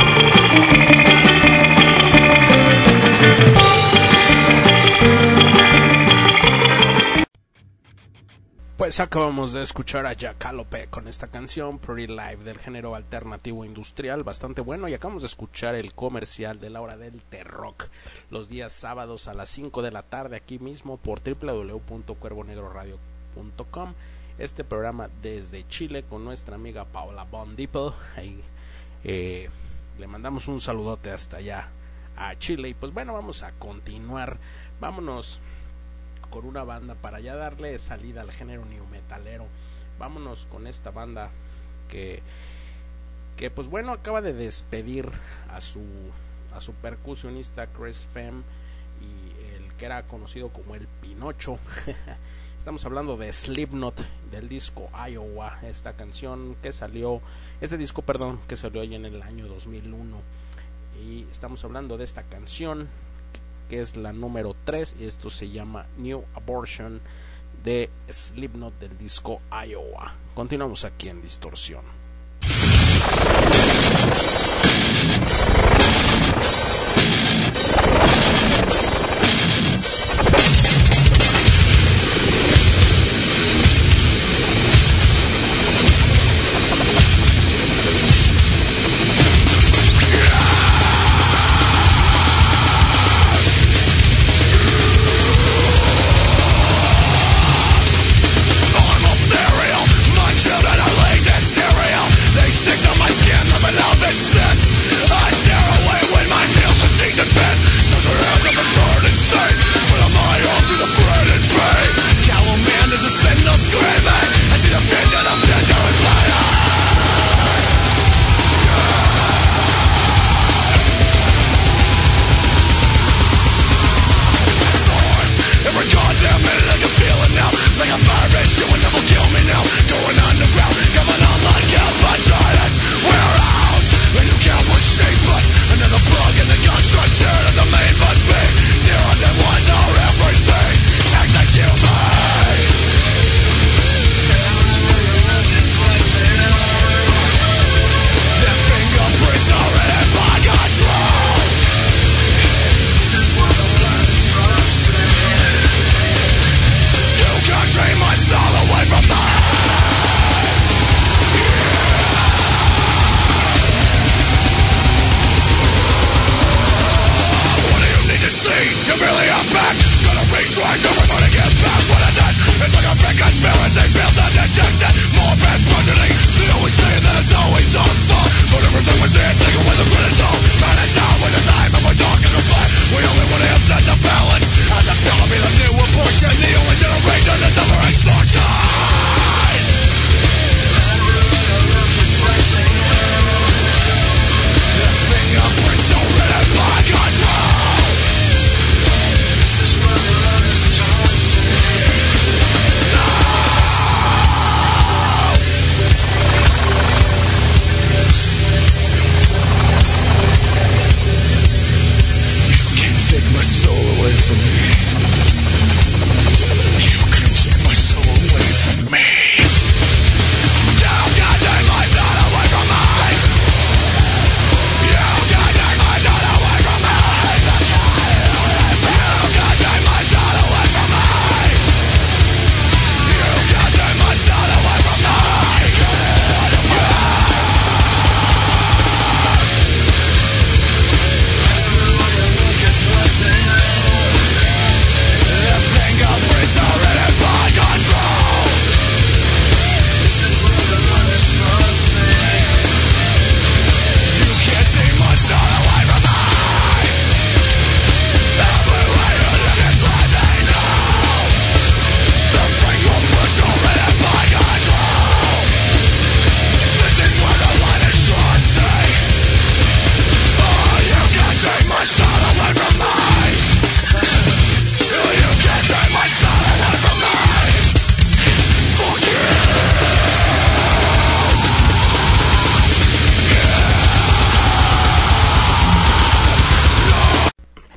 Pues acabamos de escuchar a Jacalope con esta canción Pretty Live del género alternativo industrial, bastante bueno. Y acabamos de escuchar el comercial de la hora del T-Rock los días sábados a las 5 de la tarde aquí mismo por www.cuervonegroradio.com. Este programa desde Chile con nuestra amiga Paula Bondipel. Ahí eh, le mandamos un saludote hasta allá a Chile. Y pues bueno, vamos a continuar. Vámonos una banda para ya darle salida al género new metalero. Vámonos con esta banda que que pues bueno acaba de despedir a su a su percusionista Chris Fem y el que era conocido como el Pinocho. Estamos hablando de Slipknot del disco Iowa, esta canción que salió, este disco, perdón, que salió en el año 2001. Y estamos hablando de esta canción que es la número 3 y esto se llama New Abortion de Slipknot del disco Iowa. Continuamos aquí en Distorsión.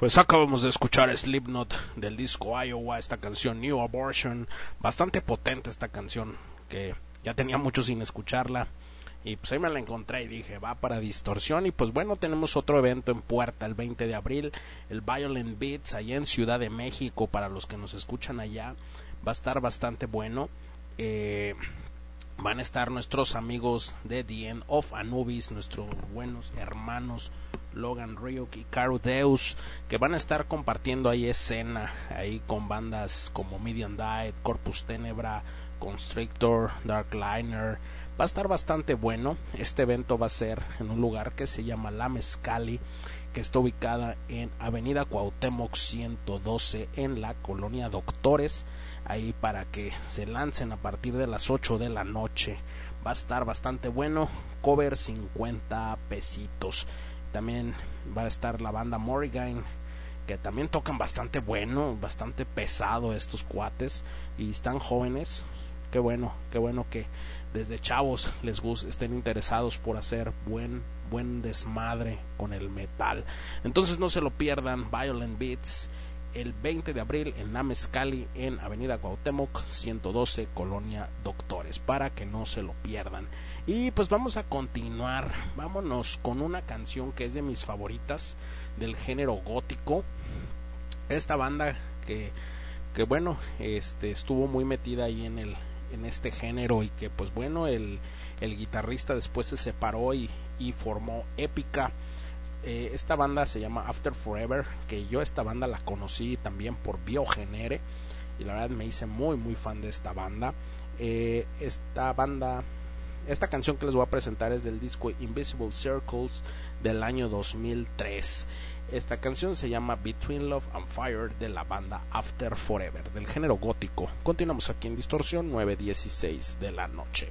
Pues acabamos de escuchar Slipknot del disco Iowa, esta canción New Abortion, bastante potente esta canción que ya tenía mucho sin escucharla. Y pues ahí me la encontré y dije va para distorsión y pues bueno tenemos otro evento en puerta el 20 de abril, el Violent Beats allá en Ciudad de México para los que nos escuchan allá, va a estar bastante bueno. Eh, van a estar nuestros amigos de The End of Anubis, nuestros buenos hermanos Logan Ryuk y Caro Deus, que van a estar compartiendo ahí escena, ahí con bandas como Median Diet, Corpus Tenebra, Constrictor, Dark Liner. Va a estar bastante bueno. Este evento va a ser en un lugar que se llama La Mezcali, que está ubicada en Avenida Cuauhtémoc 112 en la colonia Doctores. Ahí para que se lancen a partir de las 8 de la noche. Va a estar bastante bueno. Cover 50 pesitos. También va a estar la banda Morrigan, que también tocan bastante bueno, bastante pesado estos cuates y están jóvenes. Qué bueno, qué bueno que desde chavos les guste, estén interesados por hacer buen buen desmadre con el metal. Entonces no se lo pierdan, Violent Beats el 20 de abril en la Mezcali en Avenida Cuauhtémoc 112 Colonia Doctores para que no se lo pierdan. Y pues vamos a continuar, vámonos con una canción que es de mis favoritas del género gótico. Esta banda que que bueno, este estuvo muy metida ahí en el en este género y que pues bueno, el el guitarrista después se separó y, y formó Épica. Eh, esta banda se llama After Forever, que yo esta banda la conocí también por Biogenere y la verdad me hice muy muy fan de esta banda. Eh, esta banda, esta canción que les voy a presentar es del disco Invisible Circles del año 2003. Esta canción se llama Between Love and Fire de la banda After Forever, del género gótico. Continuamos aquí en Distorsión 916 de la noche.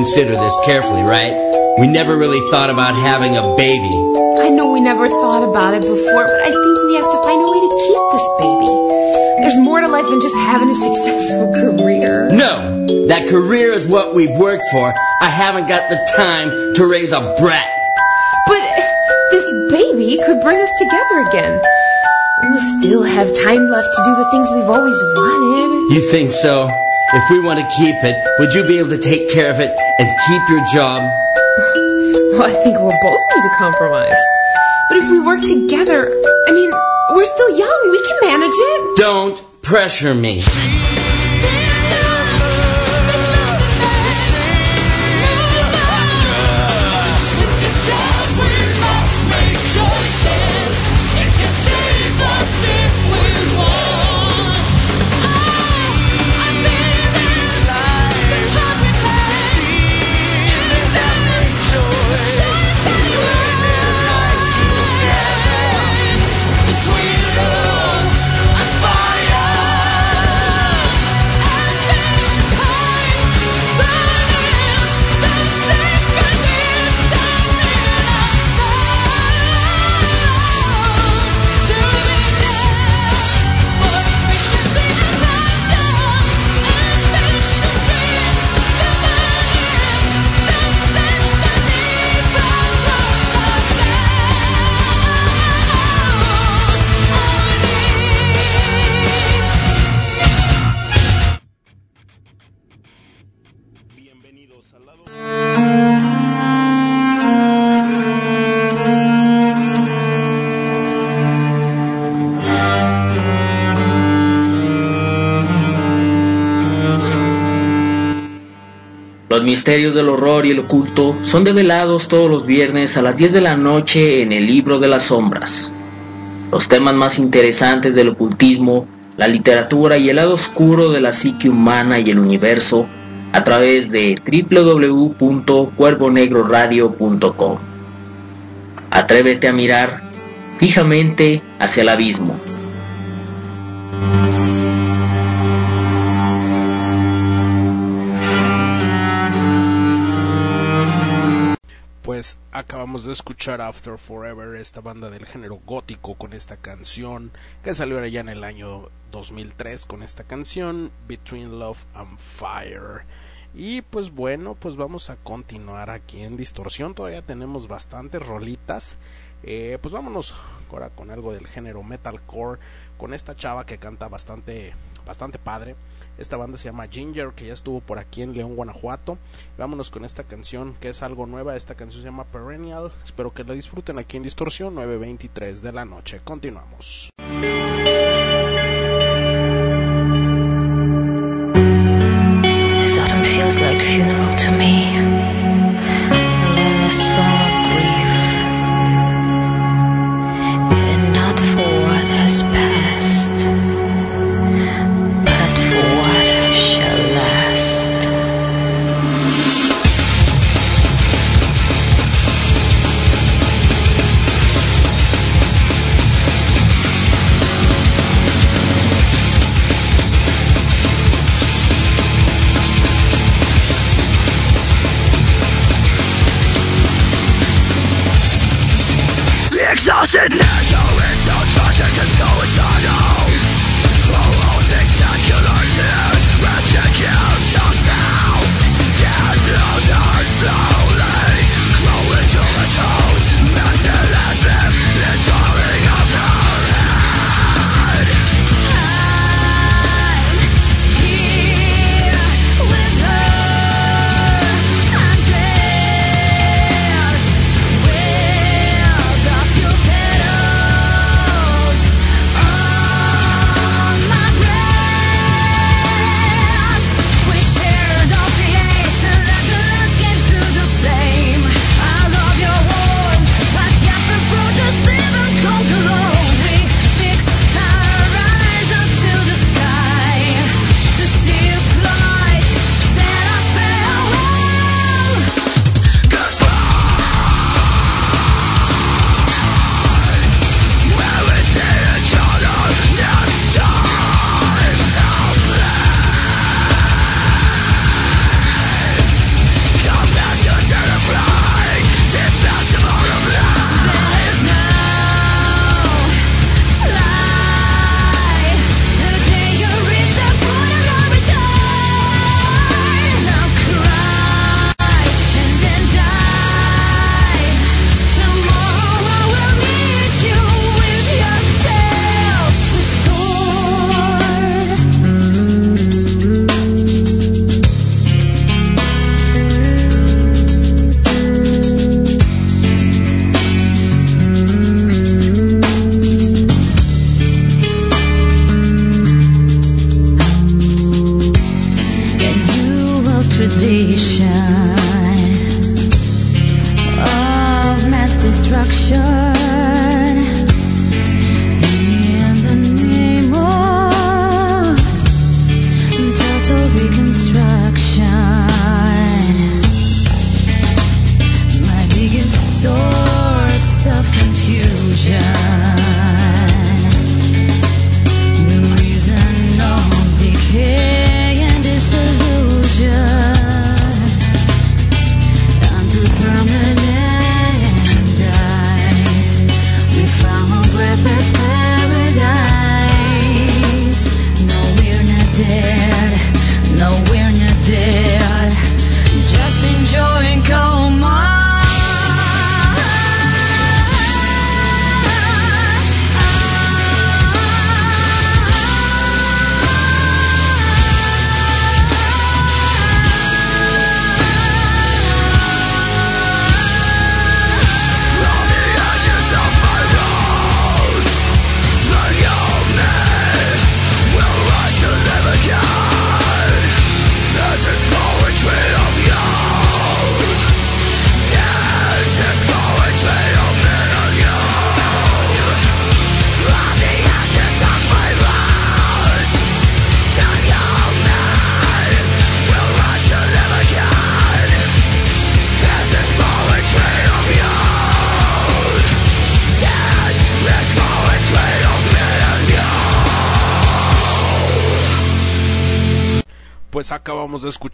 Consider this carefully, right? We never really thought about having a baby. I know we never thought about it before, but I think we have to find a way to keep this baby. There's more to life than just having a successful career. No, that career is what we've worked for. I haven't got the time to raise a brat. But this baby could bring us together again. We'll still have time left to do the things we've always wanted. You think so? If we want to keep it, would you be able to take care of it and keep your job? Well, I think we'll both need to compromise. But if we work together, I mean, we're still young. We can manage it. Don't pressure me. Misterios del horror y el oculto son develados todos los viernes a las 10 de la noche en el libro de las sombras. Los temas más interesantes del ocultismo, la literatura y el lado oscuro de la psique humana y el universo a través de www.cuervonegroradio.com. Atrévete a mirar fijamente hacia el abismo. Acabamos de escuchar After Forever, esta banda del género gótico con esta canción que salió ya en el año 2003 con esta canción Between Love and Fire. Y pues bueno, pues vamos a continuar aquí en Distorsión, todavía tenemos bastantes rolitas. Eh, pues vámonos ahora con algo del género metalcore, con esta chava que canta bastante, bastante padre. Esta banda se llama Ginger, que ya estuvo por aquí en León, Guanajuato. Vámonos con esta canción, que es algo nueva. Esta canción se llama Perennial. Espero que la disfruten aquí en Distorsión 9.23 de la noche. Continuamos. Feels like funeral to me.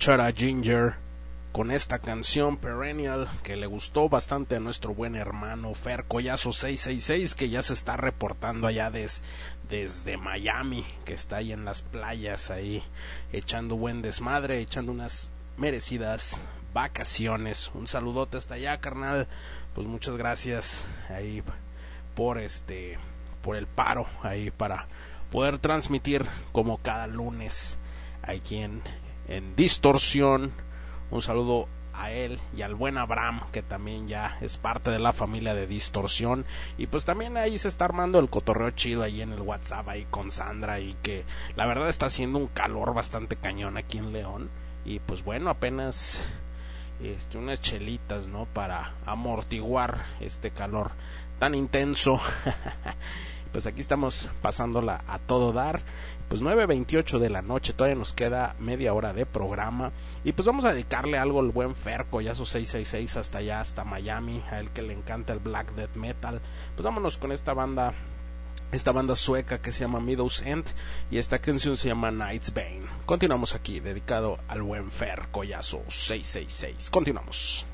A Ginger con esta canción Perennial que le gustó bastante a nuestro buen hermano Fer Collazo 666 que ya se está reportando allá des- desde Miami, que está ahí en las playas ahí echando buen desmadre, echando unas merecidas vacaciones. Un saludote hasta allá, carnal. Pues muchas gracias ahí por este por el paro ahí para poder transmitir como cada lunes aquí en, en Distorsión. Un saludo a él y al buen Abraham, que también ya es parte de la familia de Distorsión. Y pues también ahí se está armando el cotorreo chido ahí en el WhatsApp ahí con Sandra y que la verdad está haciendo un calor bastante cañón aquí en León. Y pues bueno, apenas este, unas chelitas, ¿no? Para amortiguar este calor tan intenso. pues aquí estamos pasándola a todo dar. Pues 9.28 de la noche, todavía nos queda media hora de programa. Y pues vamos a dedicarle algo al buen Ferco, ya sus 666 hasta allá, hasta Miami, a él que le encanta el black death metal. Pues vámonos con esta banda, esta banda sueca que se llama Meadows End y esta canción se llama Night's Bane. Continuamos aquí, dedicado al buen Fer Collazo 666. Continuamos.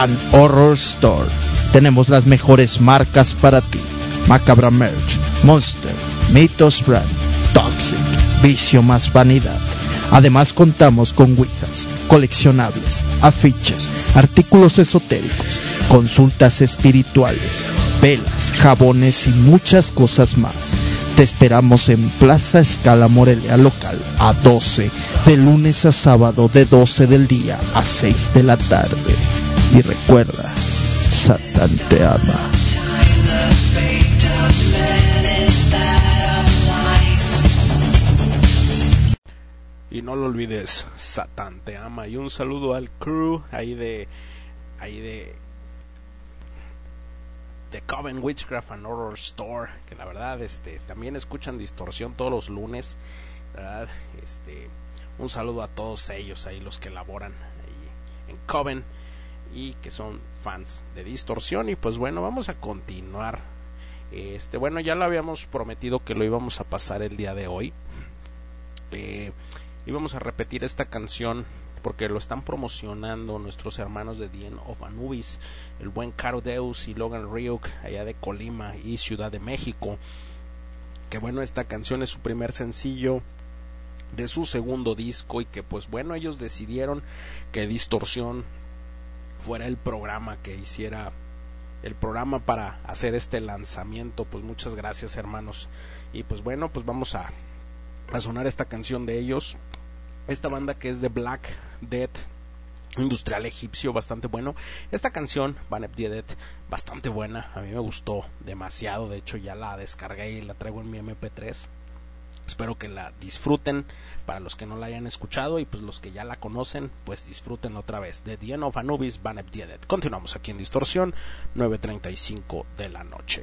And Horror Store. Tenemos las mejores marcas para ti. Macabra Merch, Monster, Mythos Brand, Toxic, Vicio más Vanidad. Además contamos con Ouijas, coleccionables, afiches, artículos esotéricos, consultas espirituales, velas, jabones y muchas cosas más. Te esperamos en Plaza Escala Morelia Local a 12, de lunes a sábado de 12 del día a 6 de la tarde. Y recuerda, Satán te ama. Y no lo olvides, Satán te ama. Y un saludo al crew ahí de. ahí de. de Coven Witchcraft and Horror Store. Que la verdad, este, también escuchan distorsión todos los lunes. ¿verdad? Este. Un saludo a todos ellos ahí, los que laboran ahí en Coven. Y que son fans de distorsión. Y pues bueno, vamos a continuar. Este, bueno, ya lo habíamos prometido que lo íbamos a pasar el día de hoy. Eh, íbamos a repetir esta canción porque lo están promocionando nuestros hermanos de The End of Anubis, el buen Caro Deus y Logan Ryuk, allá de Colima y Ciudad de México. Que bueno, esta canción es su primer sencillo de su segundo disco y que pues bueno, ellos decidieron que Distorsión fuera el programa que hiciera el programa para hacer este lanzamiento. Pues muchas gracias, hermanos. Y pues bueno, pues vamos a a sonar esta canción de ellos. Esta banda que es de Black Death industrial egipcio bastante bueno. Esta canción, Van Dead, bastante buena. A mí me gustó demasiado. De hecho, ya la descargué y la traigo en mi MP3. Espero que la disfruten. Para los que no la hayan escuchado y pues los que ya la conocen, pues disfruten otra vez. De The End of Anubis, Van Dead. Continuamos aquí en Distorsión, 9.35 de la noche.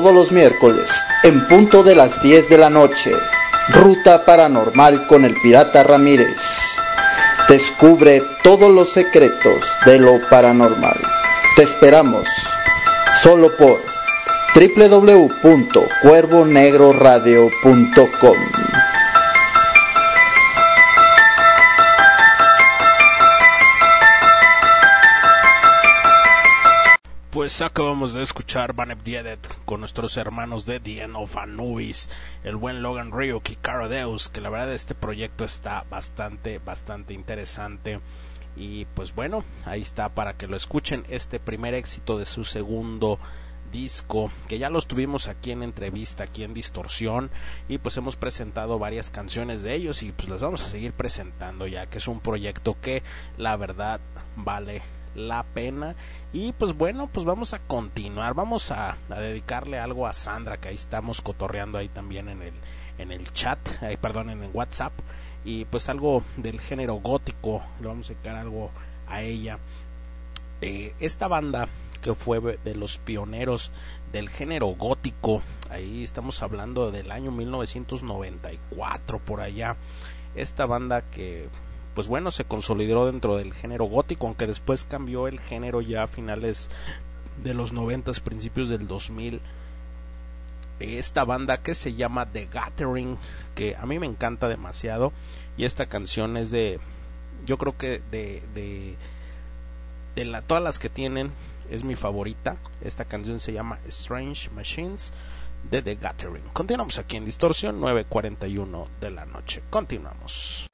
Todos los miércoles, en punto de las 10 de la noche, Ruta Paranormal con el Pirata Ramírez. Descubre todos los secretos de lo paranormal. Te esperamos solo por www.cuervonegroradio.com. Pues acabamos de escuchar Banep Diedet con nuestros hermanos de The End of Anubis, el buen Logan Ryuk y Caro Deus, que la verdad este proyecto está bastante, bastante interesante. Y pues bueno, ahí está para que lo escuchen este primer éxito de su segundo disco, que ya los tuvimos aquí en entrevista, aquí en Distorsión, y pues hemos presentado varias canciones de ellos y pues las vamos a seguir presentando ya que es un proyecto que la verdad vale la pena y pues bueno pues vamos a continuar vamos a, dedicarle algo a Sandra que ahí estamos cotorreando ahí también en el en el chat ahí perdón en el WhatsApp. Y pues algo del género gótico le vamos a dedicar algo a ella. Eh, esta banda que fue de los pioneros del género gótico ahí estamos hablando del año 1994 por allá. Esta banda que pues bueno, se consolidó dentro del género gótico, aunque después cambió el género ya a finales de los noventas, principios del 2000. Esta banda que se llama The Gathering, que a mí me encanta demasiado, y esta canción es de, yo creo que de, de, de la, todas las que tienen, es mi favorita. Esta canción se llama Strange Machines de The Gathering. Continuamos aquí en Distorsión 9.41 de la noche. Continuamos.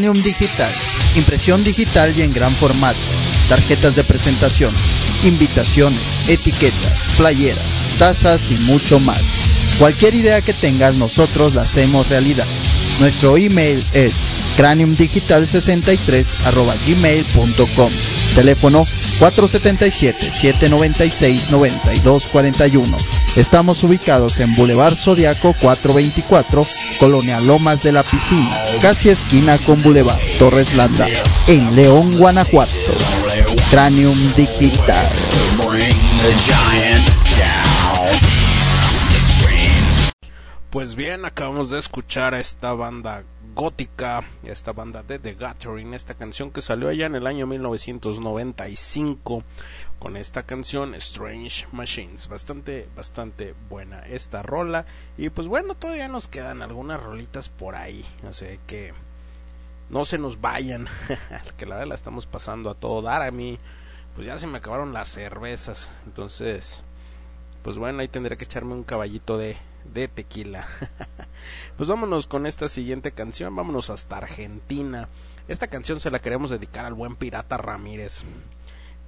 Cranium Digital, impresión digital y en gran formato, tarjetas de presentación, invitaciones, etiquetas, playeras, tazas y mucho más. Cualquier idea que tengas, nosotros la hacemos realidad. Nuestro email es craniumdigital63 gmail.com. Teléfono 477-796-9241. Estamos ubicados en Boulevard Zodiaco 424, Colonia Lomas de la Piscina, casi esquina con Boulevard Torres Landa, en León, Guanajuato. Cranium Digital. Pues bien, acabamos de escuchar a esta banda gótica, esta banda de The Gathering, esta canción que salió allá en el año 1995 con esta canción Strange Machines, bastante bastante buena esta rola. Y pues bueno, todavía nos quedan algunas rolitas por ahí, sea que no se nos vayan, que la verdad la estamos pasando a todo dar. A mí, pues ya se me acabaron las cervezas, entonces pues bueno, ahí tendré que echarme un caballito de de tequila. pues vámonos con esta siguiente canción, vámonos hasta Argentina. Esta canción se la queremos dedicar al buen pirata Ramírez.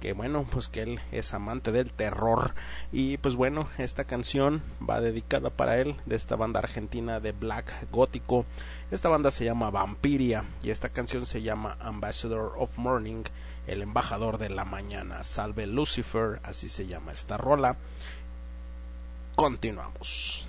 Que bueno, pues que él es amante del terror. Y pues bueno, esta canción va dedicada para él de esta banda argentina de black gótico. Esta banda se llama Vampiria y esta canción se llama Ambassador of Morning, el embajador de la mañana. Salve Lucifer, así se llama esta rola. Continuamos.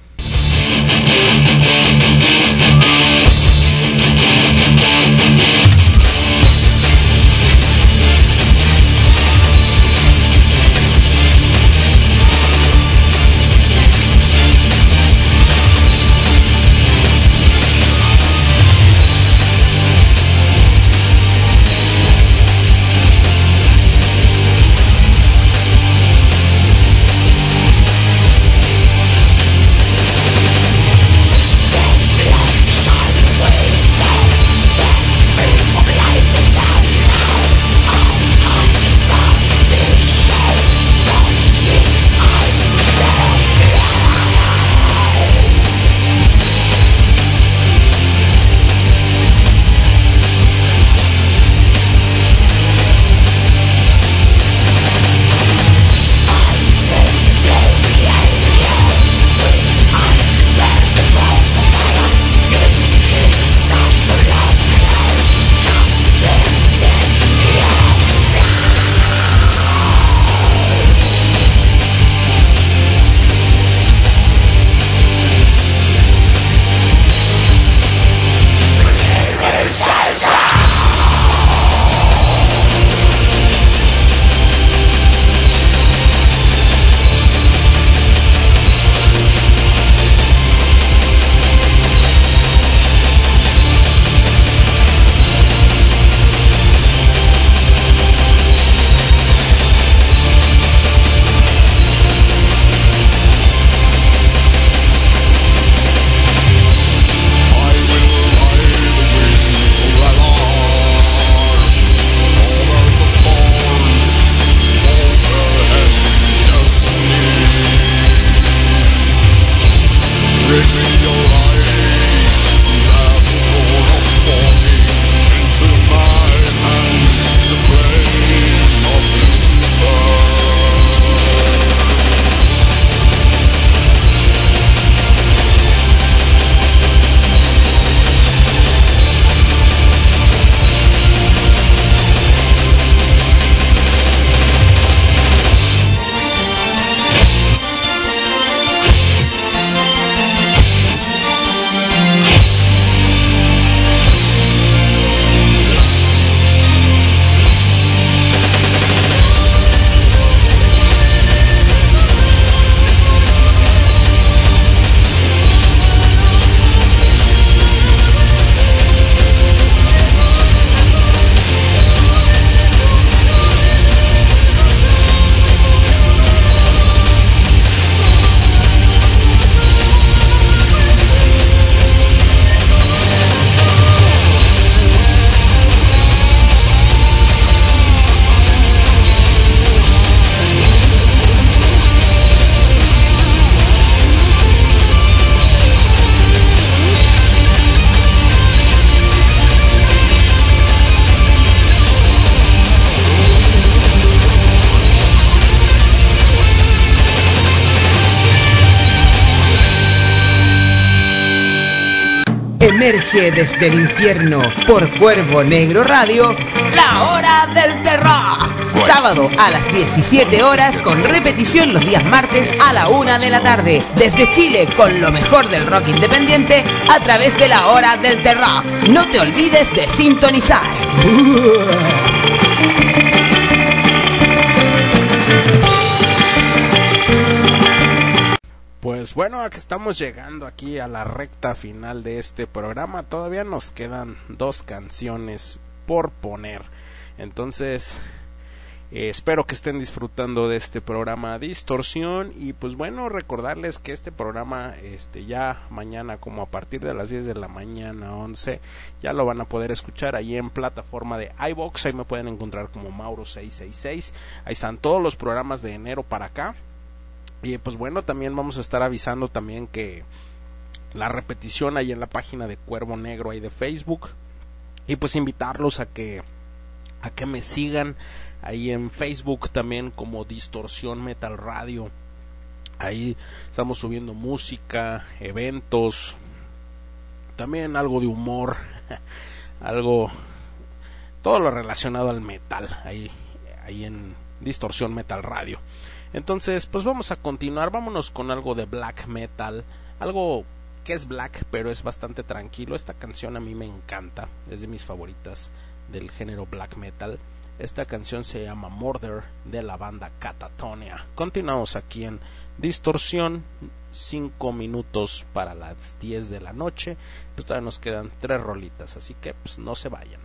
Emerge desde el infierno por Cuervo Negro Radio, la hora del terror. Sábado a las 17 horas con repetición los días martes a la una de la tarde. Desde Chile con lo mejor del rock independiente a través de la hora del terror. No te olvides de sintonizar. Bueno, aquí estamos llegando aquí a la recta final de este programa. Todavía nos quedan dos canciones por poner. Entonces, eh, espero que estén disfrutando de este programa Distorsión y pues bueno, recordarles que este programa este ya mañana como a partir de las 10 de la mañana 11 ya lo van a poder escuchar ahí en plataforma de iBox, ahí me pueden encontrar como Mauro 666. Ahí están todos los programas de enero para acá. Y pues bueno, también vamos a estar avisando también que la repetición ahí en la página de Cuervo Negro ahí de Facebook y pues invitarlos a que a que me sigan ahí en Facebook también como Distorsión Metal Radio. Ahí estamos subiendo música, eventos, también algo de humor, algo todo lo relacionado al metal ahí ahí en Distorsión Metal Radio. Entonces, pues vamos a continuar, vámonos con algo de black metal, algo que es black, pero es bastante tranquilo. Esta canción a mí me encanta, es de mis favoritas del género black metal. Esta canción se llama Murder de la banda Catatonia. Continuamos aquí en Distorsión, 5 minutos para las 10 de la noche. Pues todavía nos quedan tres rolitas, así que pues no se vayan.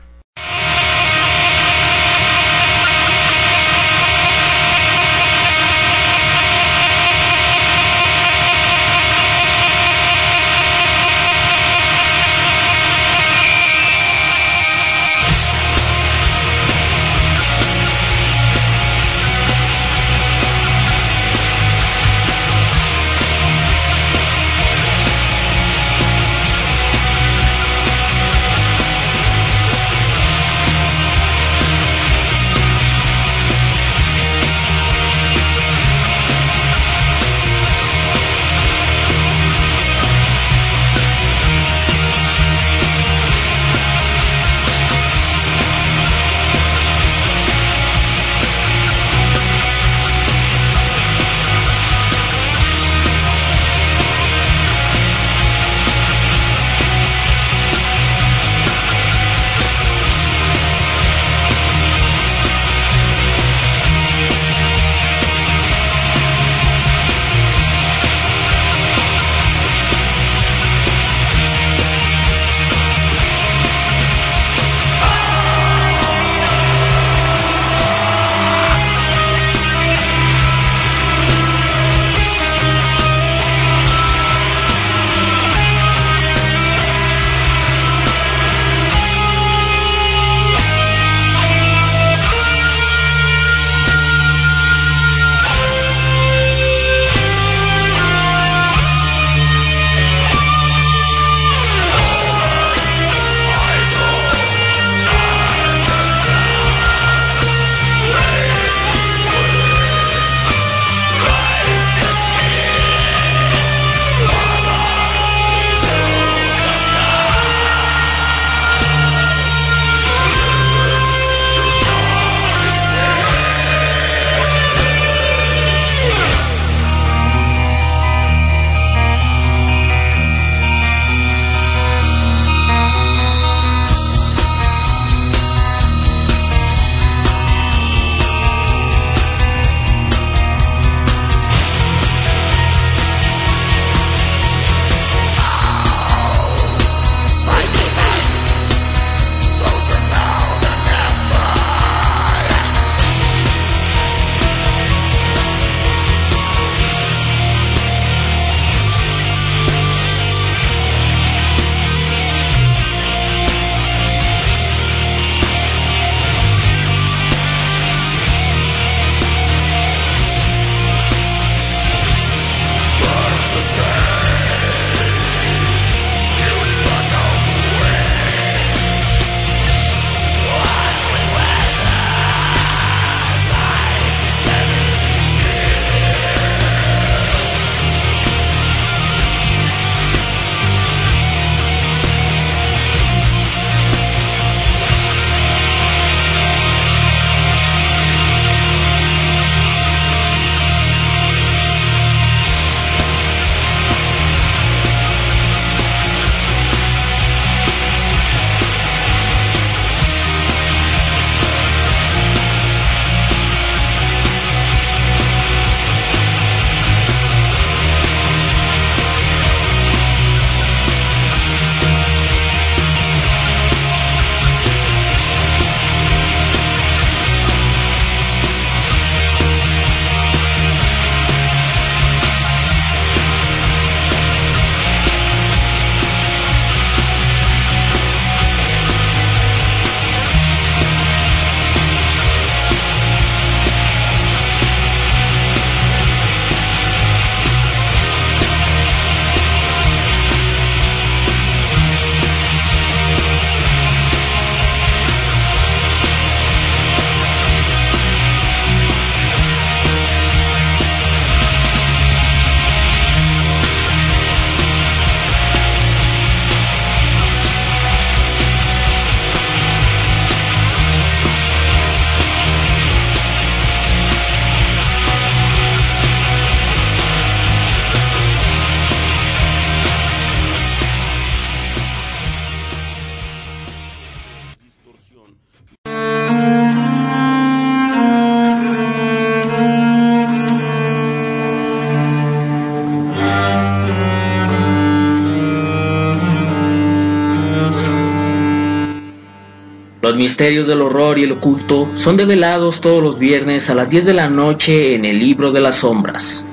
Misterios del horror y el oculto son develados todos los viernes a las 10 de la noche en el libro de las sombras.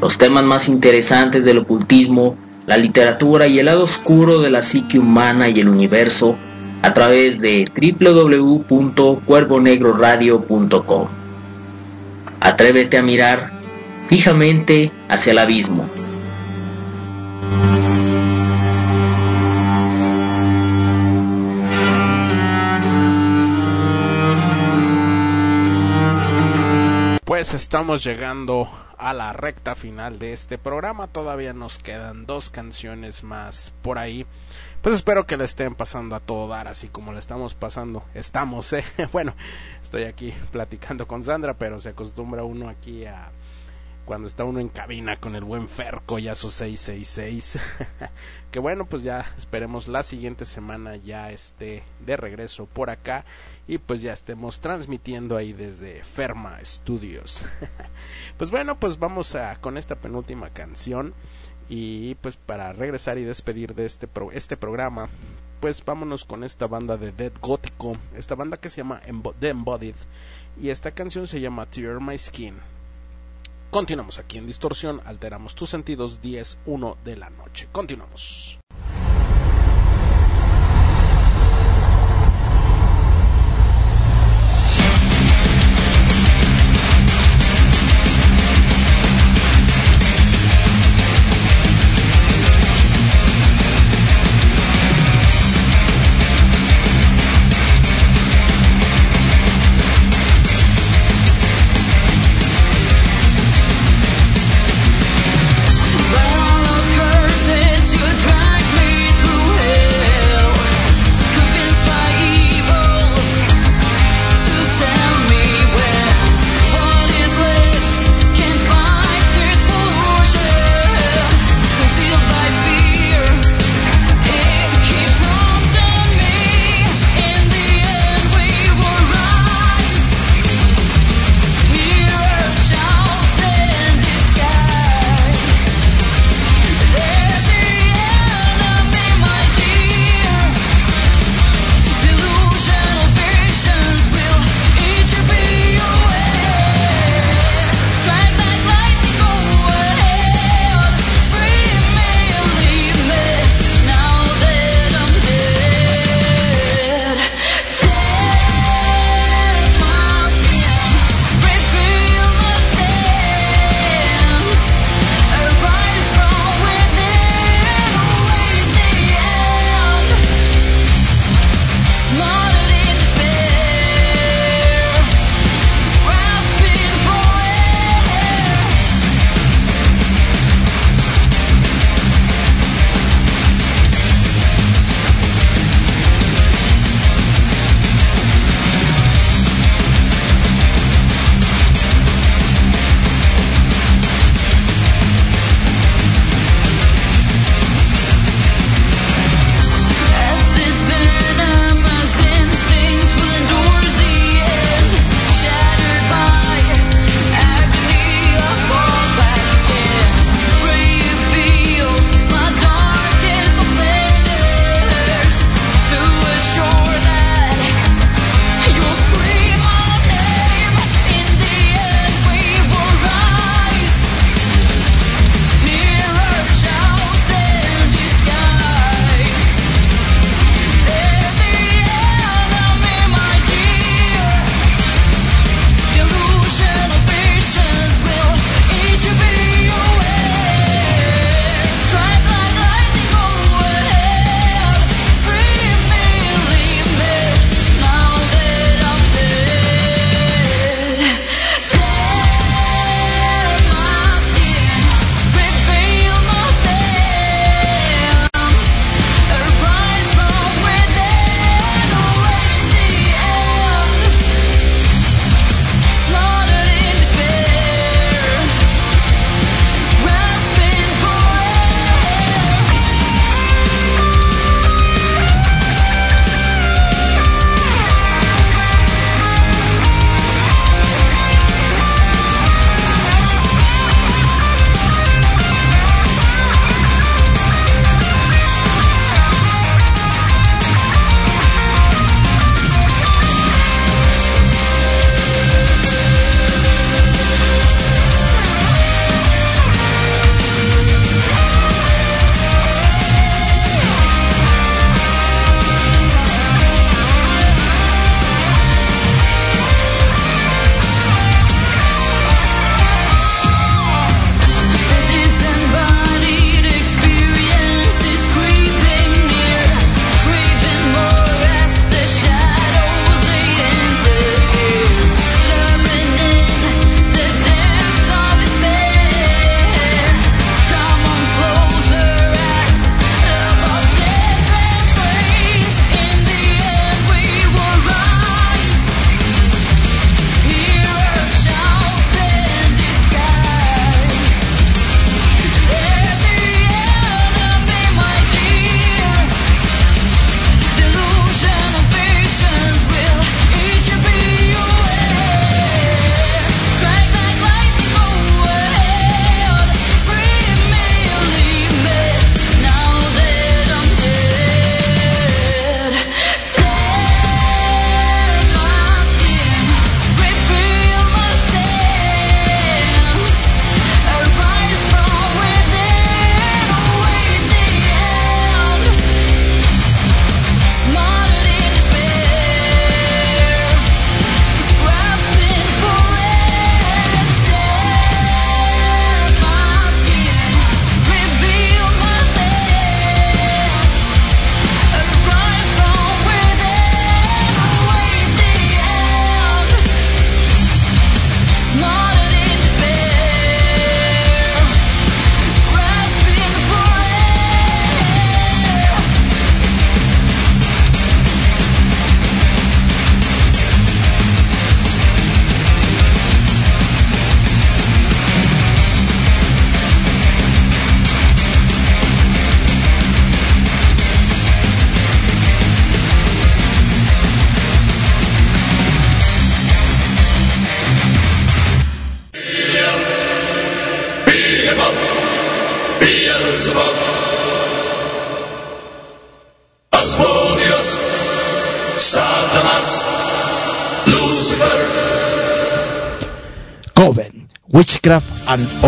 Los temas más interesantes del ocultismo, la literatura y el lado oscuro de la psique humana y el universo a través de www.cuervonegroradio.com. Atrévete a mirar fijamente hacia el abismo. Estamos llegando a la recta final de este programa. Todavía nos quedan dos canciones más por ahí. Pues espero que le estén pasando a todo dar, así como le estamos pasando. Estamos, ¿eh? Bueno, estoy aquí platicando con Sandra, pero se acostumbra uno aquí a cuando está uno en cabina con el buen Ferco ya su 666. que bueno, pues ya esperemos la siguiente semana ya esté de regreso por acá y pues ya estemos transmitiendo ahí desde Ferma Studios. pues bueno, pues vamos a con esta penúltima canción y pues para regresar y despedir de este pro este programa, pues vámonos con esta banda de Dead Gótico, esta banda que se llama The Embodied y esta canción se llama Tear My Skin. Continuamos aquí en Distorsión, alteramos tus sentidos 10-1 de la noche. Continuamos.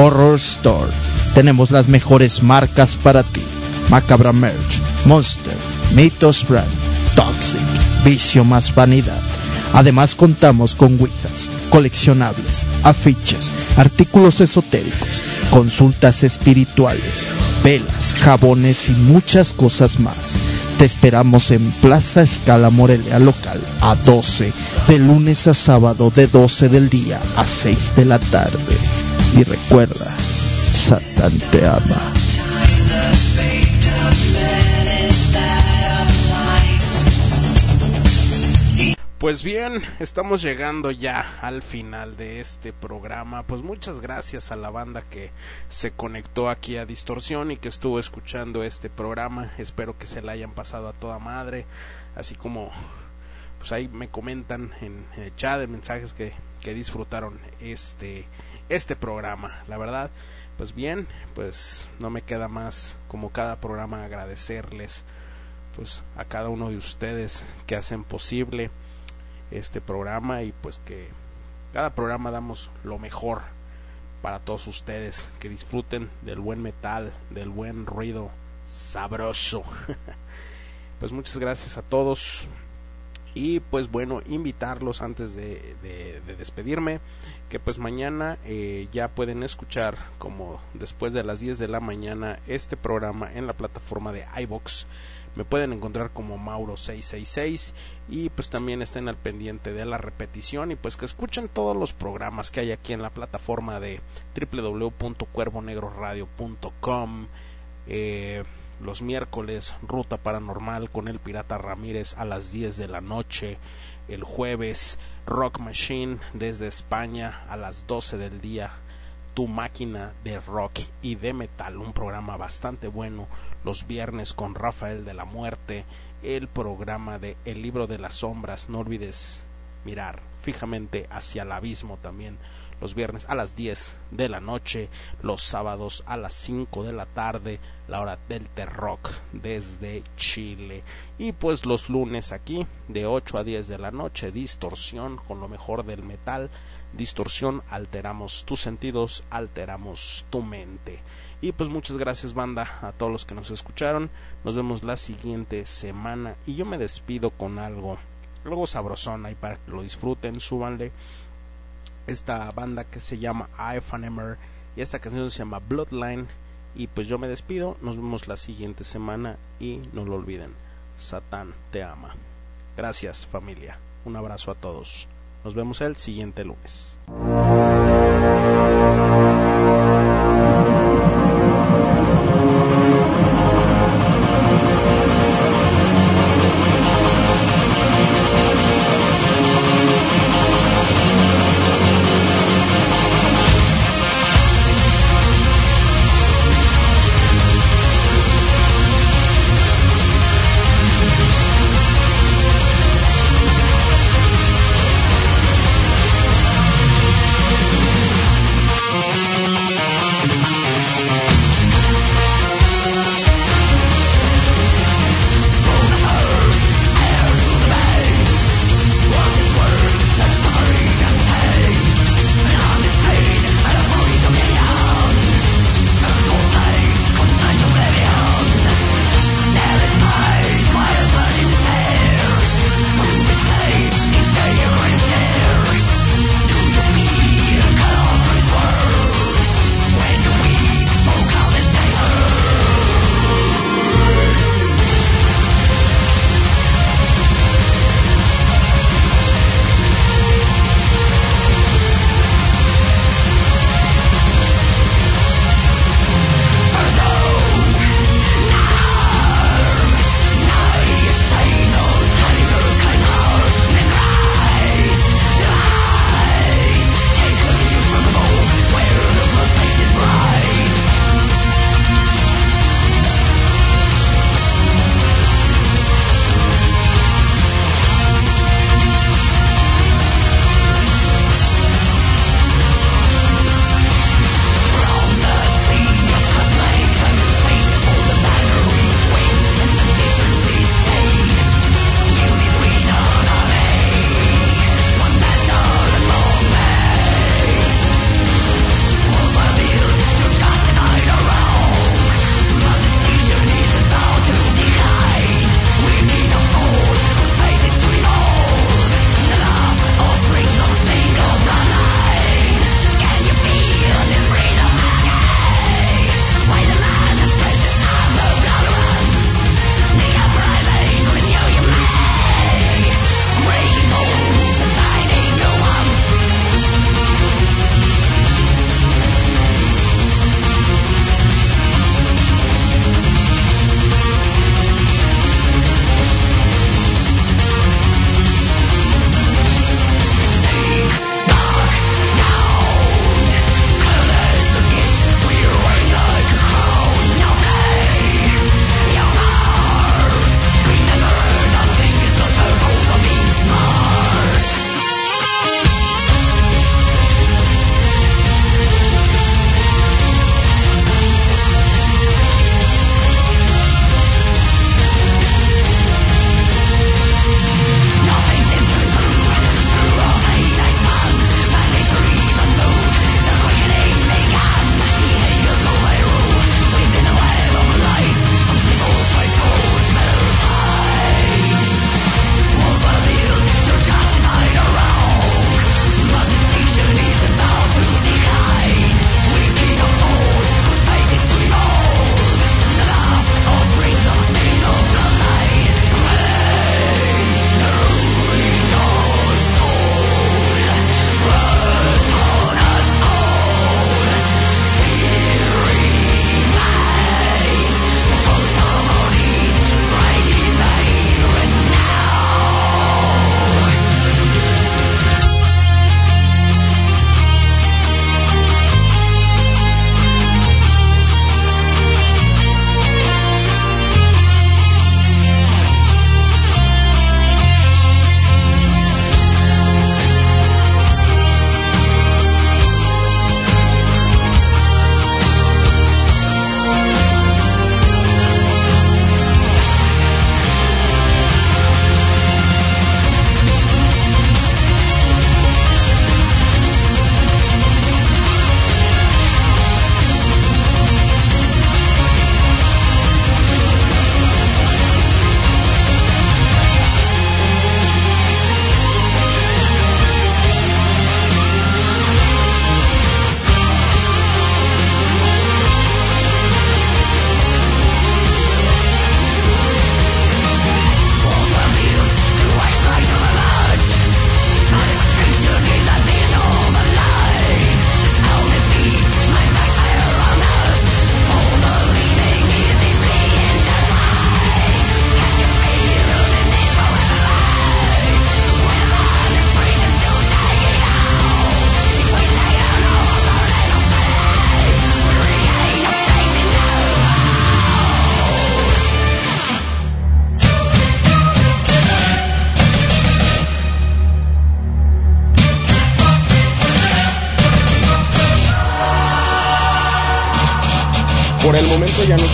Horror Store. Tenemos las mejores marcas para ti. Macabra Merch, Monster, Mythos Brand, Toxic, Vicio más Vanidad. Además contamos con ouijas, coleccionables, afiches, artículos esotéricos, consultas espirituales, velas, jabones y muchas cosas más. Te esperamos en Plaza Escala Morelia local a 12, de lunes a sábado de 12 del día a 6 de la tarde. Y recuerda, Satán te ama. Pues bien, estamos llegando ya al final de este programa. Pues muchas gracias a la banda que se conectó aquí a Distorsión y que estuvo escuchando este programa. Espero que se la hayan pasado a toda madre. Así como, pues ahí me comentan en, el chat de mensajes que, que disfrutaron este, este programa. La verdad, pues bien, pues no me queda más como cada programa agradecerles pues a cada uno de ustedes que hacen posible este programa y pues que cada programa damos lo mejor para todos ustedes que disfruten del buen metal, del buen ruido sabroso. pues muchas gracias a todos y pues bueno invitarlos antes de, de, de despedirme que pues mañana eh, ya pueden escuchar como después de las 10 de la mañana este programa en la plataforma de iBox me pueden encontrar como Mauro666 y pues también estén al pendiente de la repetición y pues que escuchen todos los programas que hay aquí en la plataforma de www.cuervonegroradio.com eh, los miércoles Ruta Paranormal con el Pirata Ramírez a las 10 de la noche el jueves Rock Machine desde España a las 12 del día. Tu máquina de rock y de metal, un programa bastante bueno los viernes con Rafael de la Muerte, el programa de El libro de las sombras, no olvides mirar fijamente hacia el abismo también los viernes a las 10 de la noche, los sábados a las 5 de la tarde, la hora del T-Rock desde Chile. Y pues los lunes aquí, de 8 a 10 de la noche, distorsión con lo mejor del metal. Distorsión, alteramos tus sentidos, alteramos tu mente. Y pues muchas gracias banda a todos los que nos escucharon. Nos vemos la siguiente semana y yo me despido con algo, algo sabrosón ahí para que lo disfruten, súbanle esta banda que se llama Emer y esta canción se llama Bloodline y pues yo me despido, nos vemos la siguiente semana y no lo olviden, Satán te ama. Gracias familia, un abrazo a todos. Nos vemos el siguiente lunes.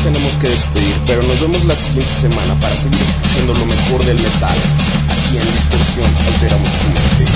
Tenemos que despedir, pero nos vemos la siguiente semana para seguir escuchando lo mejor del metal. Aquí en Distorsión alteramos tu mente.